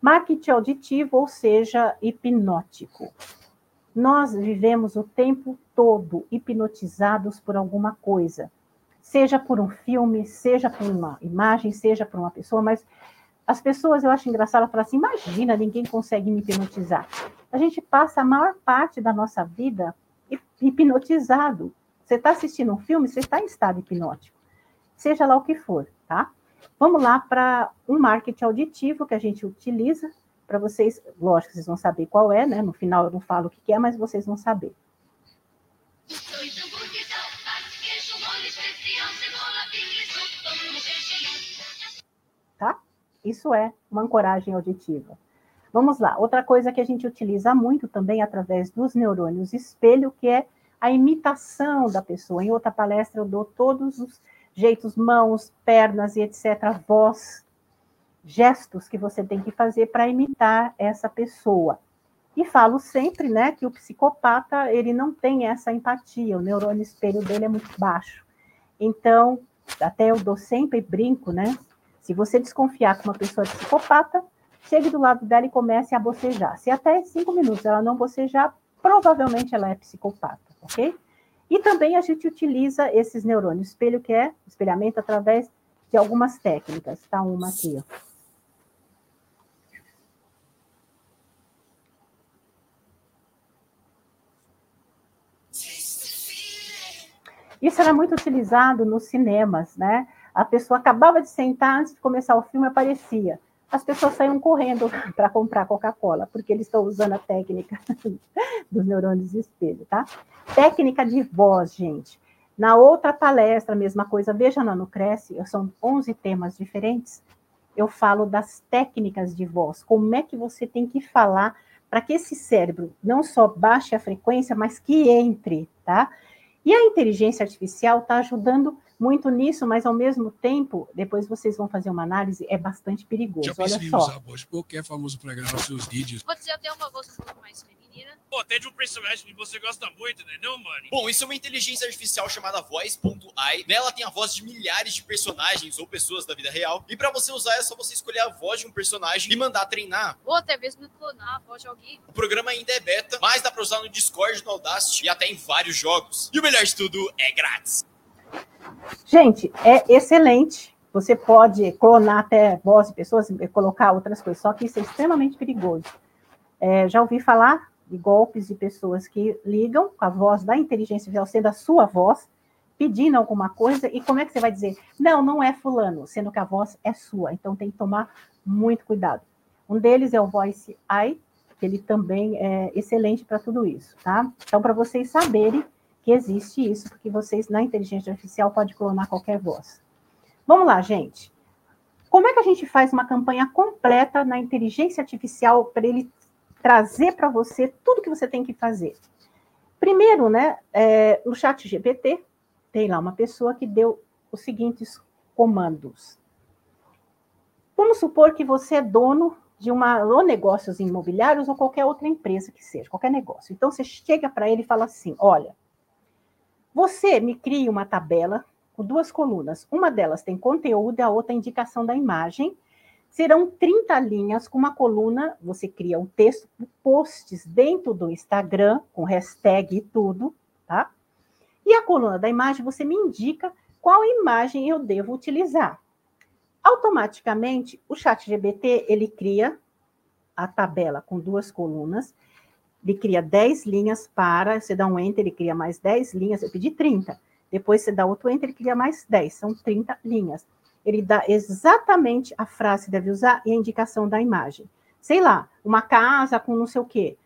Marketing auditivo, ou seja, hipnótico. Nós vivemos o tempo todo hipnotizados por alguma coisa, seja por um filme, seja por uma imagem, seja por uma pessoa, mas as pessoas, eu acho engraçado, falar assim: imagina, ninguém consegue me hipnotizar. A gente passa a maior parte da nossa vida hipnotizado. Você está assistindo um filme, você está em estado hipnótico, seja lá o que for, tá? Vamos lá para um marketing auditivo que a gente utiliza para vocês, lógico, vocês vão saber qual é, né? No final eu não falo o que é, mas vocês vão saber. Isso é uma ancoragem auditiva. Vamos lá. Outra coisa que a gente utiliza muito também através dos neurônios espelho, que é a imitação da pessoa. Em outra palestra eu dou todos os jeitos, mãos, pernas e etc, voz, gestos que você tem que fazer para imitar essa pessoa. E falo sempre, né, que o psicopata, ele não tem essa empatia, o neurônio espelho dele é muito baixo. Então, até eu dou sempre brinco, né? Se você desconfiar que uma pessoa é psicopata, chegue do lado dela e comece a bocejar. Se até cinco minutos ela não bocejar, provavelmente ela é psicopata, ok? E também a gente utiliza esses neurônios espelho, que é espelhamento através de algumas técnicas. Tá uma aqui, ó. Isso era muito utilizado nos cinemas, né? A pessoa acabava de sentar, antes de começar o filme, aparecia. As pessoas saíam correndo [laughs] para comprar Coca-Cola, porque eles estão usando a técnica [laughs] dos neurônios de espelho, tá? Técnica de voz, gente. Na outra palestra, mesma coisa, veja lá no Cresce, são 11 temas diferentes. Eu falo das técnicas de voz, como é que você tem que falar para que esse cérebro não só baixe a frequência, mas que entre, tá? E a inteligência artificial está ajudando muito nisso, mas ao mesmo tempo, depois vocês vão fazer uma análise, é bastante perigoso. Já Olha só. usar voz qualquer famoso para gravar seus vídeos. Você já tem uma voz um pouco mais feminina? Pô, tem de um personagem que você gosta muito, né, não, mano? Bom, isso é uma inteligência artificial chamada Voice.ai. Nela tem a voz de milhares de personagens ou pessoas da vida real. E para você usar é só você escolher a voz de um personagem e mandar treinar. Ou até mesmo clonar a voz de alguém. O programa ainda é beta, mas dá para usar no Discord, no Audacity e até em vários jogos. E o melhor de tudo é grátis. Gente, é excelente. Você pode clonar até voz de pessoas, colocar outras coisas, só que isso é extremamente perigoso. É, já ouvi falar de golpes de pessoas que ligam com a voz da inteligência artificial sendo a sua voz, pedindo alguma coisa, e como é que você vai dizer, não, não é fulano, sendo que a voz é sua, então tem que tomar muito cuidado. Um deles é o Voice AI, que ele também é excelente para tudo isso, tá? Então, para vocês saberem que existe isso, porque vocês, na inteligência artificial, pode clonar qualquer voz. Vamos lá, gente. Como é que a gente faz uma campanha completa na inteligência artificial para ele trazer para você tudo que você tem que fazer? Primeiro, né, é, no chat GPT, tem lá uma pessoa que deu os seguintes comandos. Vamos supor que você é dono de uma ou negócios imobiliários ou qualquer outra empresa que seja, qualquer negócio. Então você chega para ele e fala assim: olha, você me cria uma tabela com duas colunas. Uma delas tem conteúdo e a outra indicação da imagem. Serão 30 linhas com uma coluna, você cria um texto, posts dentro do Instagram, com hashtag e tudo, tá? E a coluna da imagem, você me indica qual imagem eu devo utilizar. Automaticamente, o chat GBT, ele cria a tabela com duas colunas, ele cria 10 linhas para, você dá um enter, ele cria mais 10 linhas, eu pedi 30. Depois você dá outro enter, ele cria mais 10, são 30 linhas. Ele dá exatamente a frase que deve usar e a indicação da imagem. Sei lá, uma casa com não sei o quê.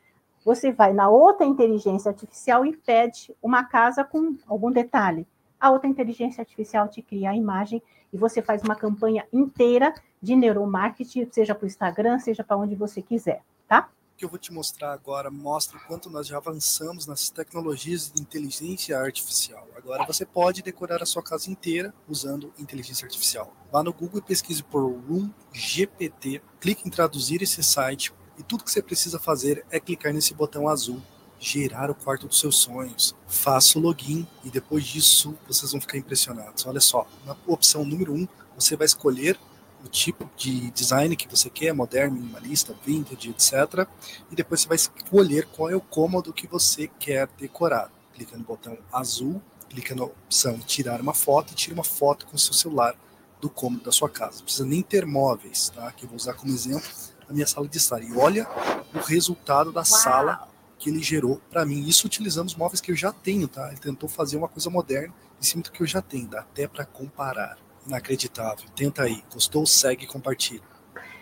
Você vai na outra inteligência artificial e pede uma casa com algum detalhe. A outra inteligência artificial te cria a imagem e você faz uma campanha inteira de neuromarketing, seja para o Instagram, seja para onde você quiser, tá? Que eu vou te mostrar agora mostra o quanto nós já avançamos nas tecnologias de inteligência artificial. Agora você pode decorar a sua casa inteira usando inteligência artificial. Vá no Google e pesquise por Room GPT, clique em traduzir esse site e tudo que você precisa fazer é clicar nesse botão azul gerar o quarto dos seus sonhos. Faça o login e depois disso vocês vão ficar impressionados. Olha só, na opção número 1, um, você vai escolher o tipo de design que você quer, moderno, minimalista, vintage, etc. E depois você vai escolher qual é o cômodo que você quer decorar. Clica no botão azul, clica na opção tirar uma foto e tira uma foto com o seu celular do cômodo da sua casa. Não precisa nem ter móveis, tá? Que eu vou usar como exemplo a minha sala de estar. E olha o resultado da Uau. sala que ele gerou para mim. Isso utilizando os móveis que eu já tenho, tá? Ele tentou fazer uma coisa moderna em cima do que eu já tenho, dá até para comparar. Inacreditável. Tenta aí. Gostou? Segue e compartilha.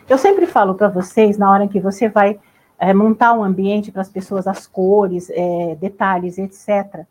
Eu sempre falo para vocês, na hora que você vai é, montar um ambiente para as pessoas, as cores, é, detalhes, etc.,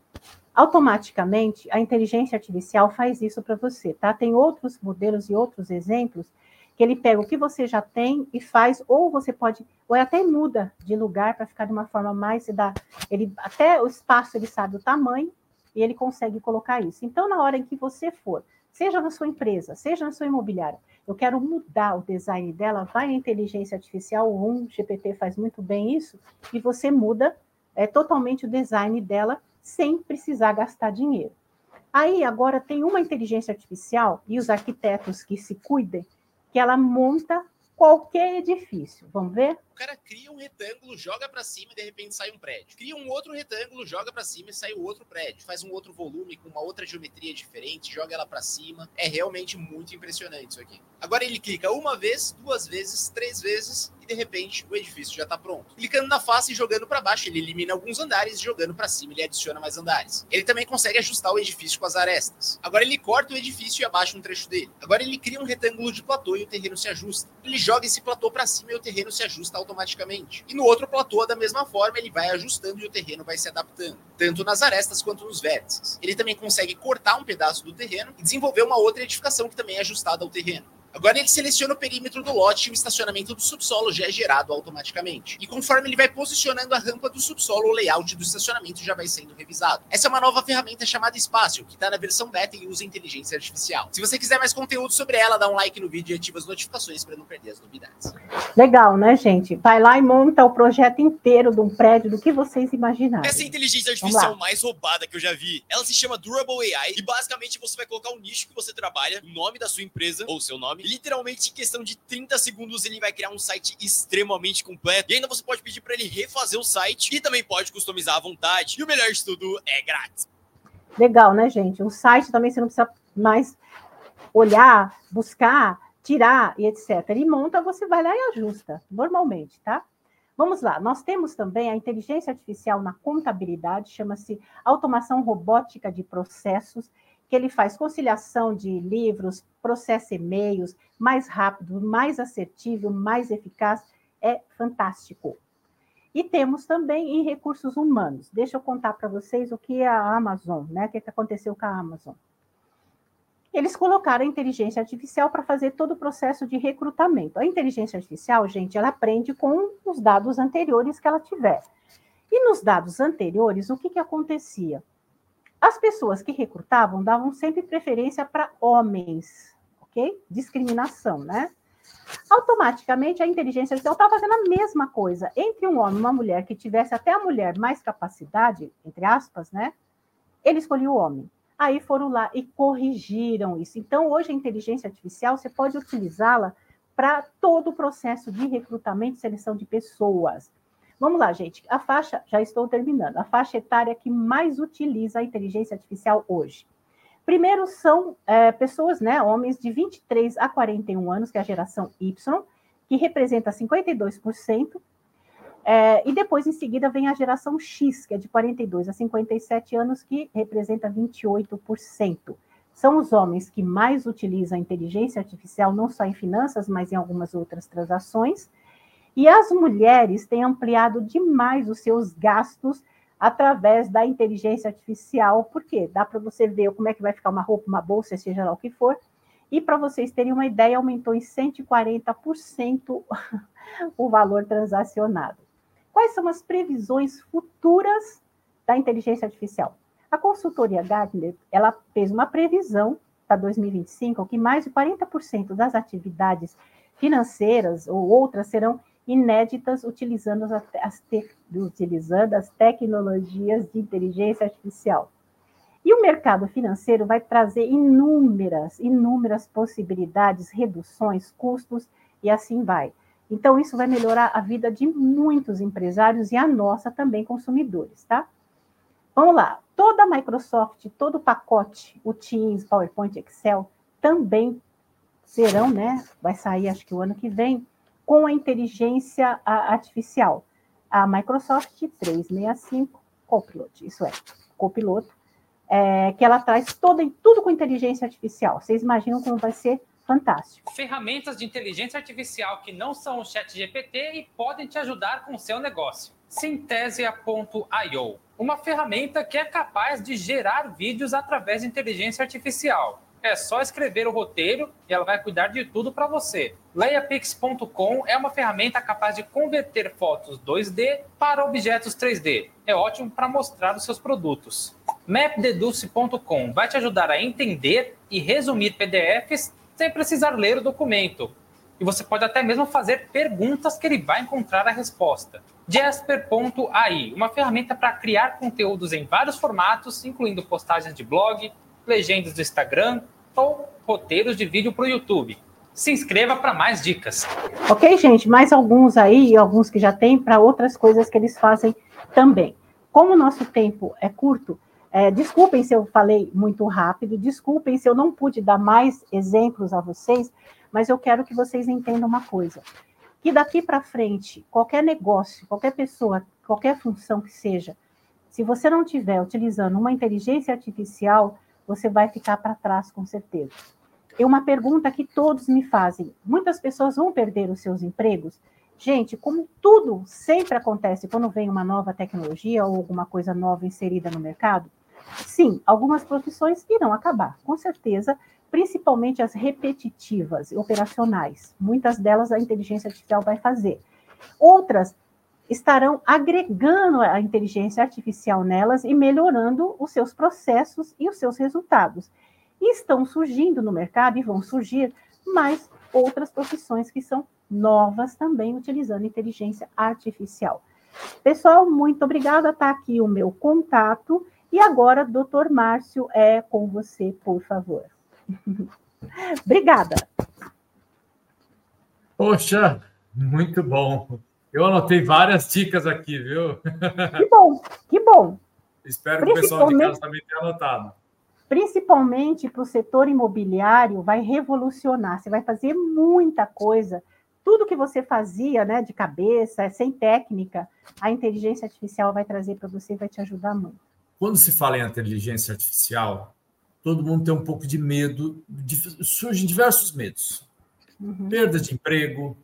automaticamente a inteligência artificial faz isso para você, tá? Tem outros modelos e outros exemplos que ele pega o que você já tem e faz, ou você pode, ou até muda de lugar para ficar de uma forma mais, dá, ele até o espaço ele sabe o tamanho e ele consegue colocar isso. Então, na hora em que você for, seja na sua empresa, seja na sua imobiliária, eu quero mudar o design dela, vai na inteligência artificial, o 1 GPT faz muito bem isso, e você muda é, totalmente o design dela sem precisar gastar dinheiro. Aí, agora, tem uma inteligência artificial, e os arquitetos que se cuidem, que ela monta qualquer edifício. Vamos ver? O cara cria um retângulo, joga para cima e de repente sai um prédio. Cria um outro retângulo, joga para cima e sai outro prédio. Faz um outro volume com uma outra geometria diferente, joga ela para cima. É realmente muito impressionante isso aqui. Agora ele clica uma vez, duas vezes, três vezes de repente o edifício já está pronto. Clicando na face e jogando para baixo, ele elimina alguns andares e jogando para cima ele adiciona mais andares. Ele também consegue ajustar o edifício com as arestas. Agora ele corta o edifício e abaixa um trecho dele. Agora ele cria um retângulo de platô e o terreno se ajusta. Ele joga esse platô para cima e o terreno se ajusta automaticamente. E no outro platô, da mesma forma, ele vai ajustando e o terreno vai se adaptando, tanto nas arestas quanto nos vértices. Ele também consegue cortar um pedaço do terreno e desenvolver uma outra edificação que também é ajustada ao terreno. Agora ele seleciona o perímetro do lote e o estacionamento do subsolo já é gerado automaticamente. E conforme ele vai posicionando a rampa do subsolo, o layout do estacionamento já vai sendo revisado. Essa é uma nova ferramenta chamada Espaço, que está na versão beta e usa inteligência artificial. Se você quiser mais conteúdo sobre ela, dá um like no vídeo e ativa as notificações para não perder as novidades. Legal, né, gente? Vai lá e monta o projeto inteiro de um prédio do que vocês imaginaram. Essa é a inteligência artificial mais roubada que eu já vi. Ela se chama Durable AI e basicamente você vai colocar o nicho que você trabalha, o nome da sua empresa ou seu nome literalmente em questão de 30 segundos ele vai criar um site extremamente completo. E ainda você pode pedir para ele refazer o site e também pode customizar à vontade. E o melhor de tudo é grátis. Legal, né, gente? O site também você não precisa mais olhar, buscar, tirar e etc. Ele monta, você vai lá e ajusta, normalmente, tá? Vamos lá, nós temos também a inteligência artificial na contabilidade, chama-se automação robótica de processos que ele faz conciliação de livros, processa e-mails, mais rápido, mais assertivo, mais eficaz, é fantástico. E temos também em recursos humanos. Deixa eu contar para vocês o que é a Amazon, né? O que, é que aconteceu com a Amazon. Eles colocaram a inteligência artificial para fazer todo o processo de recrutamento. A inteligência artificial, gente, ela aprende com os dados anteriores que ela tiver. E nos dados anteriores, o que, que acontecia? As pessoas que recrutavam davam sempre preferência para homens, ok? Discriminação, né? Automaticamente a inteligência artificial está fazendo a mesma coisa. Entre um homem e uma mulher que tivesse até a mulher mais capacidade, entre aspas, né? Ele escolheu o homem. Aí foram lá e corrigiram isso. Então, hoje a inteligência artificial você pode utilizá-la para todo o processo de recrutamento e seleção de pessoas. Vamos lá, gente. A faixa, já estou terminando, a faixa etária que mais utiliza a inteligência artificial hoje. Primeiro são é, pessoas, né, homens de 23 a 41 anos, que é a geração Y, que representa 52%, é, e depois, em seguida, vem a geração X, que é de 42 a 57 anos, que representa 28%. São os homens que mais utilizam a inteligência artificial, não só em finanças, mas em algumas outras transações. E as mulheres têm ampliado demais os seus gastos através da inteligência artificial, porque dá para você ver como é que vai ficar uma roupa, uma bolsa, seja lá o que for. E para vocês terem uma ideia, aumentou em 140% [laughs] o valor transacionado. Quais são as previsões futuras da inteligência artificial? A consultoria Gartner, ela fez uma previsão para 2025 que mais de 40% das atividades financeiras ou outras serão inéditas utilizando as, utilizando as tecnologias de inteligência artificial. E o mercado financeiro vai trazer inúmeras, inúmeras possibilidades, reduções, custos e assim vai. Então, isso vai melhorar a vida de muitos empresários e a nossa também, consumidores, tá? Vamos lá. Toda a Microsoft, todo o pacote, o Teams, PowerPoint, Excel, também serão, né? Vai sair, acho que o ano que vem, com a inteligência artificial. A Microsoft 365 Copilot, isso é, copiloto, é, que ela traz toda, tudo com inteligência artificial. Vocês imaginam como vai ser fantástico. Ferramentas de inteligência artificial que não são o chat GPT e podem te ajudar com o seu negócio. Synthesia.io, uma ferramenta que é capaz de gerar vídeos através de inteligência artificial. É só escrever o roteiro e ela vai cuidar de tudo para você. Layapix.com é uma ferramenta capaz de converter fotos 2D para objetos 3D. É ótimo para mostrar os seus produtos. Mapdeduce.com vai te ajudar a entender e resumir PDFs sem precisar ler o documento. E você pode até mesmo fazer perguntas que ele vai encontrar a resposta. Jasper.ai, uma ferramenta para criar conteúdos em vários formatos, incluindo postagens de blog, legendas do Instagram ou roteiros de vídeo para o YouTube. Se inscreva para mais dicas. Ok, gente? Mais alguns aí, alguns que já tem, para outras coisas que eles fazem também. Como o nosso tempo é curto, é, desculpem se eu falei muito rápido, desculpem se eu não pude dar mais exemplos a vocês, mas eu quero que vocês entendam uma coisa: que daqui para frente, qualquer negócio, qualquer pessoa, qualquer função que seja, se você não estiver utilizando uma inteligência artificial, você vai ficar para trás com certeza. É uma pergunta que todos me fazem: muitas pessoas vão perder os seus empregos? Gente, como tudo sempre acontece quando vem uma nova tecnologia ou alguma coisa nova inserida no mercado, Sim, algumas profissões irão acabar, com certeza, principalmente as repetitivas, operacionais. Muitas delas a inteligência artificial vai fazer. Outras estarão agregando a inteligência artificial nelas e melhorando os seus processos e os seus resultados. E estão surgindo no mercado e vão surgir mais outras profissões que são novas também utilizando inteligência artificial. Pessoal, muito obrigada. Está aqui o meu contato. E agora, doutor Márcio, é com você, por favor. [laughs] Obrigada. Poxa, muito bom. Eu anotei várias dicas aqui, viu? Que bom, que bom. Espero que o pessoal de casa também tenha anotado. Principalmente para o setor imobiliário, vai revolucionar. Você vai fazer muita coisa. Tudo que você fazia, né, de cabeça, sem técnica, a inteligência artificial vai trazer para você e vai te ajudar muito. Quando se fala em inteligência artificial, todo mundo tem um pouco de medo, de, surgem diversos medos. Uhum. Perda de emprego,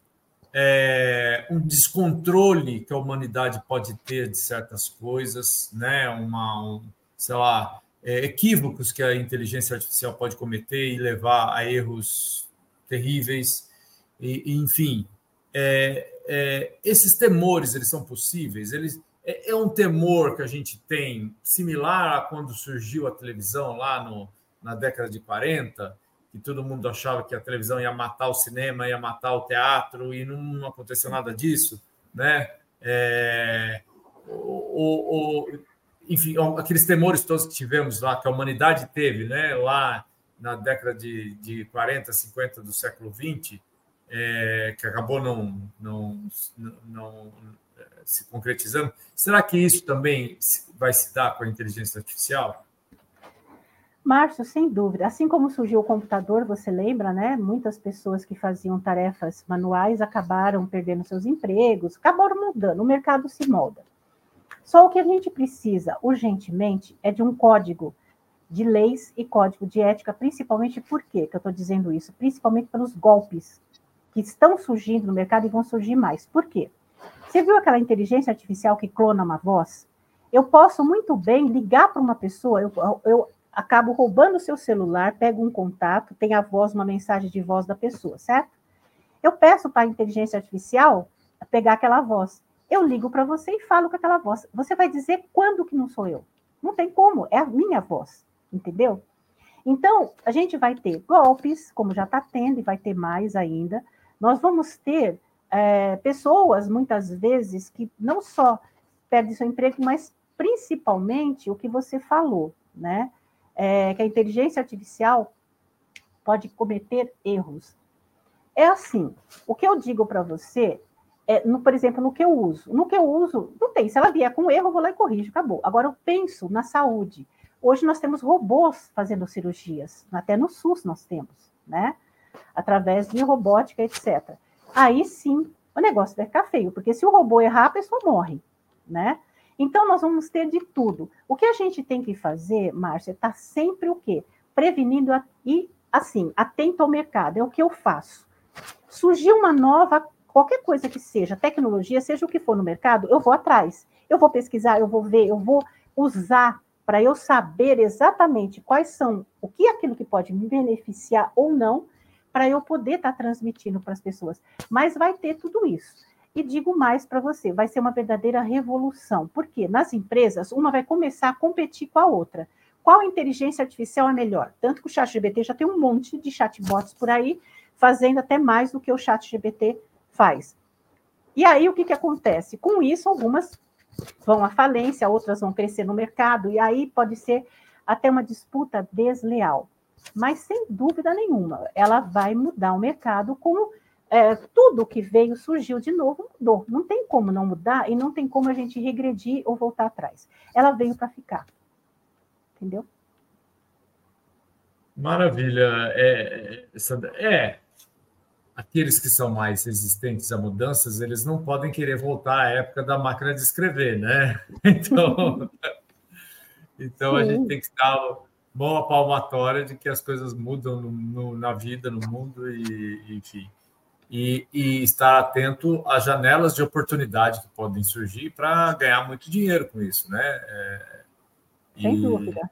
é, um descontrole que a humanidade pode ter de certas coisas, né? Uma, um, sei lá, é, equívocos que a inteligência artificial pode cometer e levar a erros terríveis, e, e enfim, é, é esses temores eles são possíveis, eles é, é um temor que a gente tem, similar a quando surgiu a televisão lá no, na década de 40, que todo mundo achava que a televisão ia matar o cinema, ia matar o teatro, e não, não aconteceu nada disso, né? É, o, o, enfim, aqueles temores todos que tivemos lá, que a humanidade teve, né? Lá na década de, de 40, 50 do século 20, é, que acabou não, não, não, se concretizando. Será que isso também vai se dar com a inteligência artificial? Márcio, sem dúvida. Assim como surgiu o computador, você lembra, né? Muitas pessoas que faziam tarefas manuais acabaram perdendo seus empregos, acabaram mudando, o mercado se molda. Só o que a gente precisa urgentemente é de um código de leis e código de ética, principalmente por quê que eu estou dizendo isso? Principalmente pelos golpes que estão surgindo no mercado e vão surgir mais. Por quê? Você viu aquela inteligência artificial que clona uma voz? Eu posso muito bem ligar para uma pessoa, eu, eu acabo roubando o seu celular, pego um contato, tem a voz, uma mensagem de voz da pessoa, certo? Eu peço para a inteligência artificial pegar aquela voz. Eu ligo para você e falo com aquela voz. Você vai dizer quando que não sou eu? Não tem como, é a minha voz, entendeu? Então, a gente vai ter golpes, como já está tendo, e vai ter mais ainda. Nós vamos ter é, pessoas, muitas vezes, que não só perdem seu emprego, mas principalmente o que você falou, né? É, que a inteligência artificial pode cometer erros. É assim, o que eu digo para você, é, no, por exemplo, no que eu uso. No que eu uso, não tem. Se ela vier com erro, eu vou lá e corrijo, acabou. Agora, eu penso na saúde. Hoje nós temos robôs fazendo cirurgias, até no SUS nós temos, né? Através de robótica, etc. Aí sim, o negócio vai ficar feio, porque se o robô errar, a pessoa morre, né? Então, nós vamos ter de tudo. O que a gente tem que fazer, Márcia, está sempre o quê? Prevenindo a, e, assim, atento ao mercado. É o que eu faço. Surgiu uma nova, qualquer coisa que seja, tecnologia, seja o que for no mercado, eu vou atrás. Eu vou pesquisar, eu vou ver, eu vou usar para eu saber exatamente quais são, o que é aquilo que pode me beneficiar ou não, para eu poder estar tá transmitindo para as pessoas. Mas vai ter tudo isso. E digo mais para você, vai ser uma verdadeira revolução. Porque nas empresas, uma vai começar a competir com a outra. Qual inteligência artificial é melhor? Tanto que o ChatGPT já tem um monte de chatbots por aí, fazendo até mais do que o ChatGPT faz. E aí, o que, que acontece? Com isso, algumas vão à falência, outras vão crescer no mercado, e aí pode ser até uma disputa desleal. Mas, sem dúvida nenhuma, ela vai mudar o mercado como é, tudo que veio surgiu de novo, mudou. Não tem como não mudar e não tem como a gente regredir ou voltar atrás. Ela veio para ficar. Entendeu? Maravilha. É, é, aqueles que são mais resistentes a mudanças, eles não podem querer voltar à época da máquina de escrever, né? [laughs] Então, [laughs] então a gente tem que estar boa palmatória de que as coisas mudam no, no, na vida, no mundo e, enfim e, e estar atento às janelas de oportunidade que podem surgir para ganhar muito dinheiro com isso, né? É, Sem e, dúvida.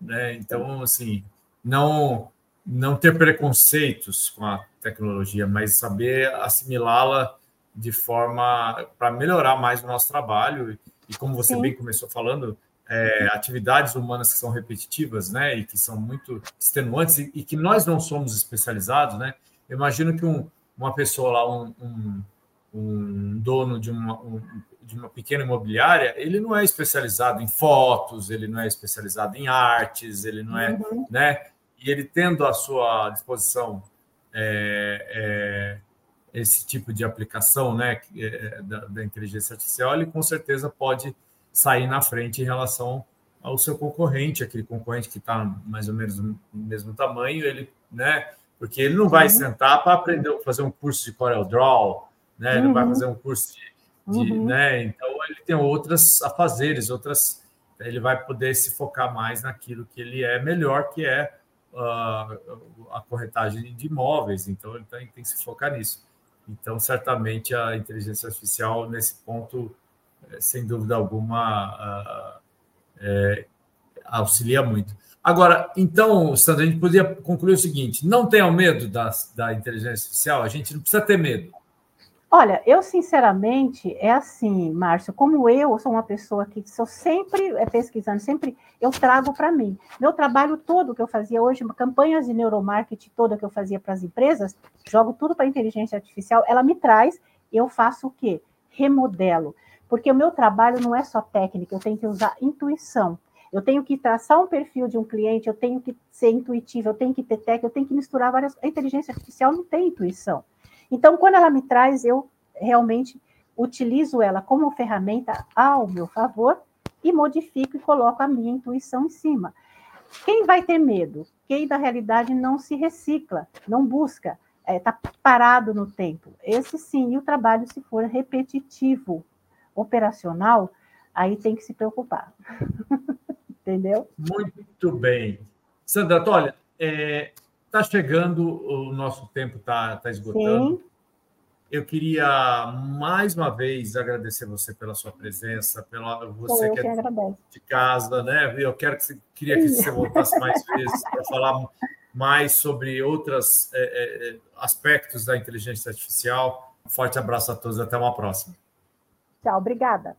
Né, então, assim, não não ter preconceitos com a tecnologia, mas saber assimilá-la de forma para melhorar mais o nosso trabalho e como você Sim. bem começou falando, é, atividades humanas que são repetitivas, né, e que são muito extenuantes e, e que nós não somos especializados, né? Eu imagino que um, uma pessoa lá, um, um, um dono de uma, um, de uma pequena imobiliária, ele não é especializado em fotos, ele não é especializado em artes, ele não é, uhum. né? E ele tendo à sua disposição é, é, esse tipo de aplicação, né, é, da, da, inteligência artificial, ele com certeza pode sair na frente em relação ao seu concorrente, aquele concorrente que está mais ou menos no mesmo tamanho, ele, né? Porque ele não vai uhum. sentar para aprender fazer um curso de Corel Draw, né? Ele uhum. vai fazer um curso de, de uhum. né? Então ele tem outras afazeres, outras ele vai poder se focar mais naquilo que ele é melhor, que é uh, a corretagem de imóveis. Então ele tem, tem, que se focar nisso. Então certamente a inteligência artificial nesse ponto, eh, sem dúvida alguma, uh, é, auxilia muito. Agora, então, Sandra, a gente podia concluir o seguinte: não tenham medo da, da inteligência artificial, a gente não precisa ter medo. Olha, eu sinceramente é assim, Márcio, como eu sou uma pessoa que sou sempre é, pesquisando, sempre eu trago para mim. Meu trabalho todo que eu fazia hoje, campanhas de neuromarketing toda que eu fazia para as empresas, jogo tudo para a inteligência artificial, ela me traz, eu faço o quê? Remodelo. Porque o meu trabalho não é só técnica, eu tenho que usar intuição. Eu tenho que traçar um perfil de um cliente, eu tenho que ser intuitivo, eu tenho que ter técnica, eu tenho que misturar várias. A inteligência artificial não tem intuição. Então, quando ela me traz, eu realmente utilizo ela como ferramenta ao meu favor e modifico e coloco a minha intuição em cima. Quem vai ter medo? Quem, na realidade, não se recicla, não busca, está é, parado no tempo. Esse sim, e o trabalho, se for repetitivo, operacional, aí tem que se preocupar. [laughs] Entendeu? Muito bem. Sandra, olha, está é, tá chegando, o nosso tempo está tá esgotando. Sim. Eu queria mais uma vez agradecer você pela sua presença, pela você que, que é de casa, né? Eu quero que você, queria que você voltasse mais vezes para falar mais sobre outros é, é, aspectos da inteligência artificial. Um forte abraço a todos, até uma próxima. Tchau, obrigada.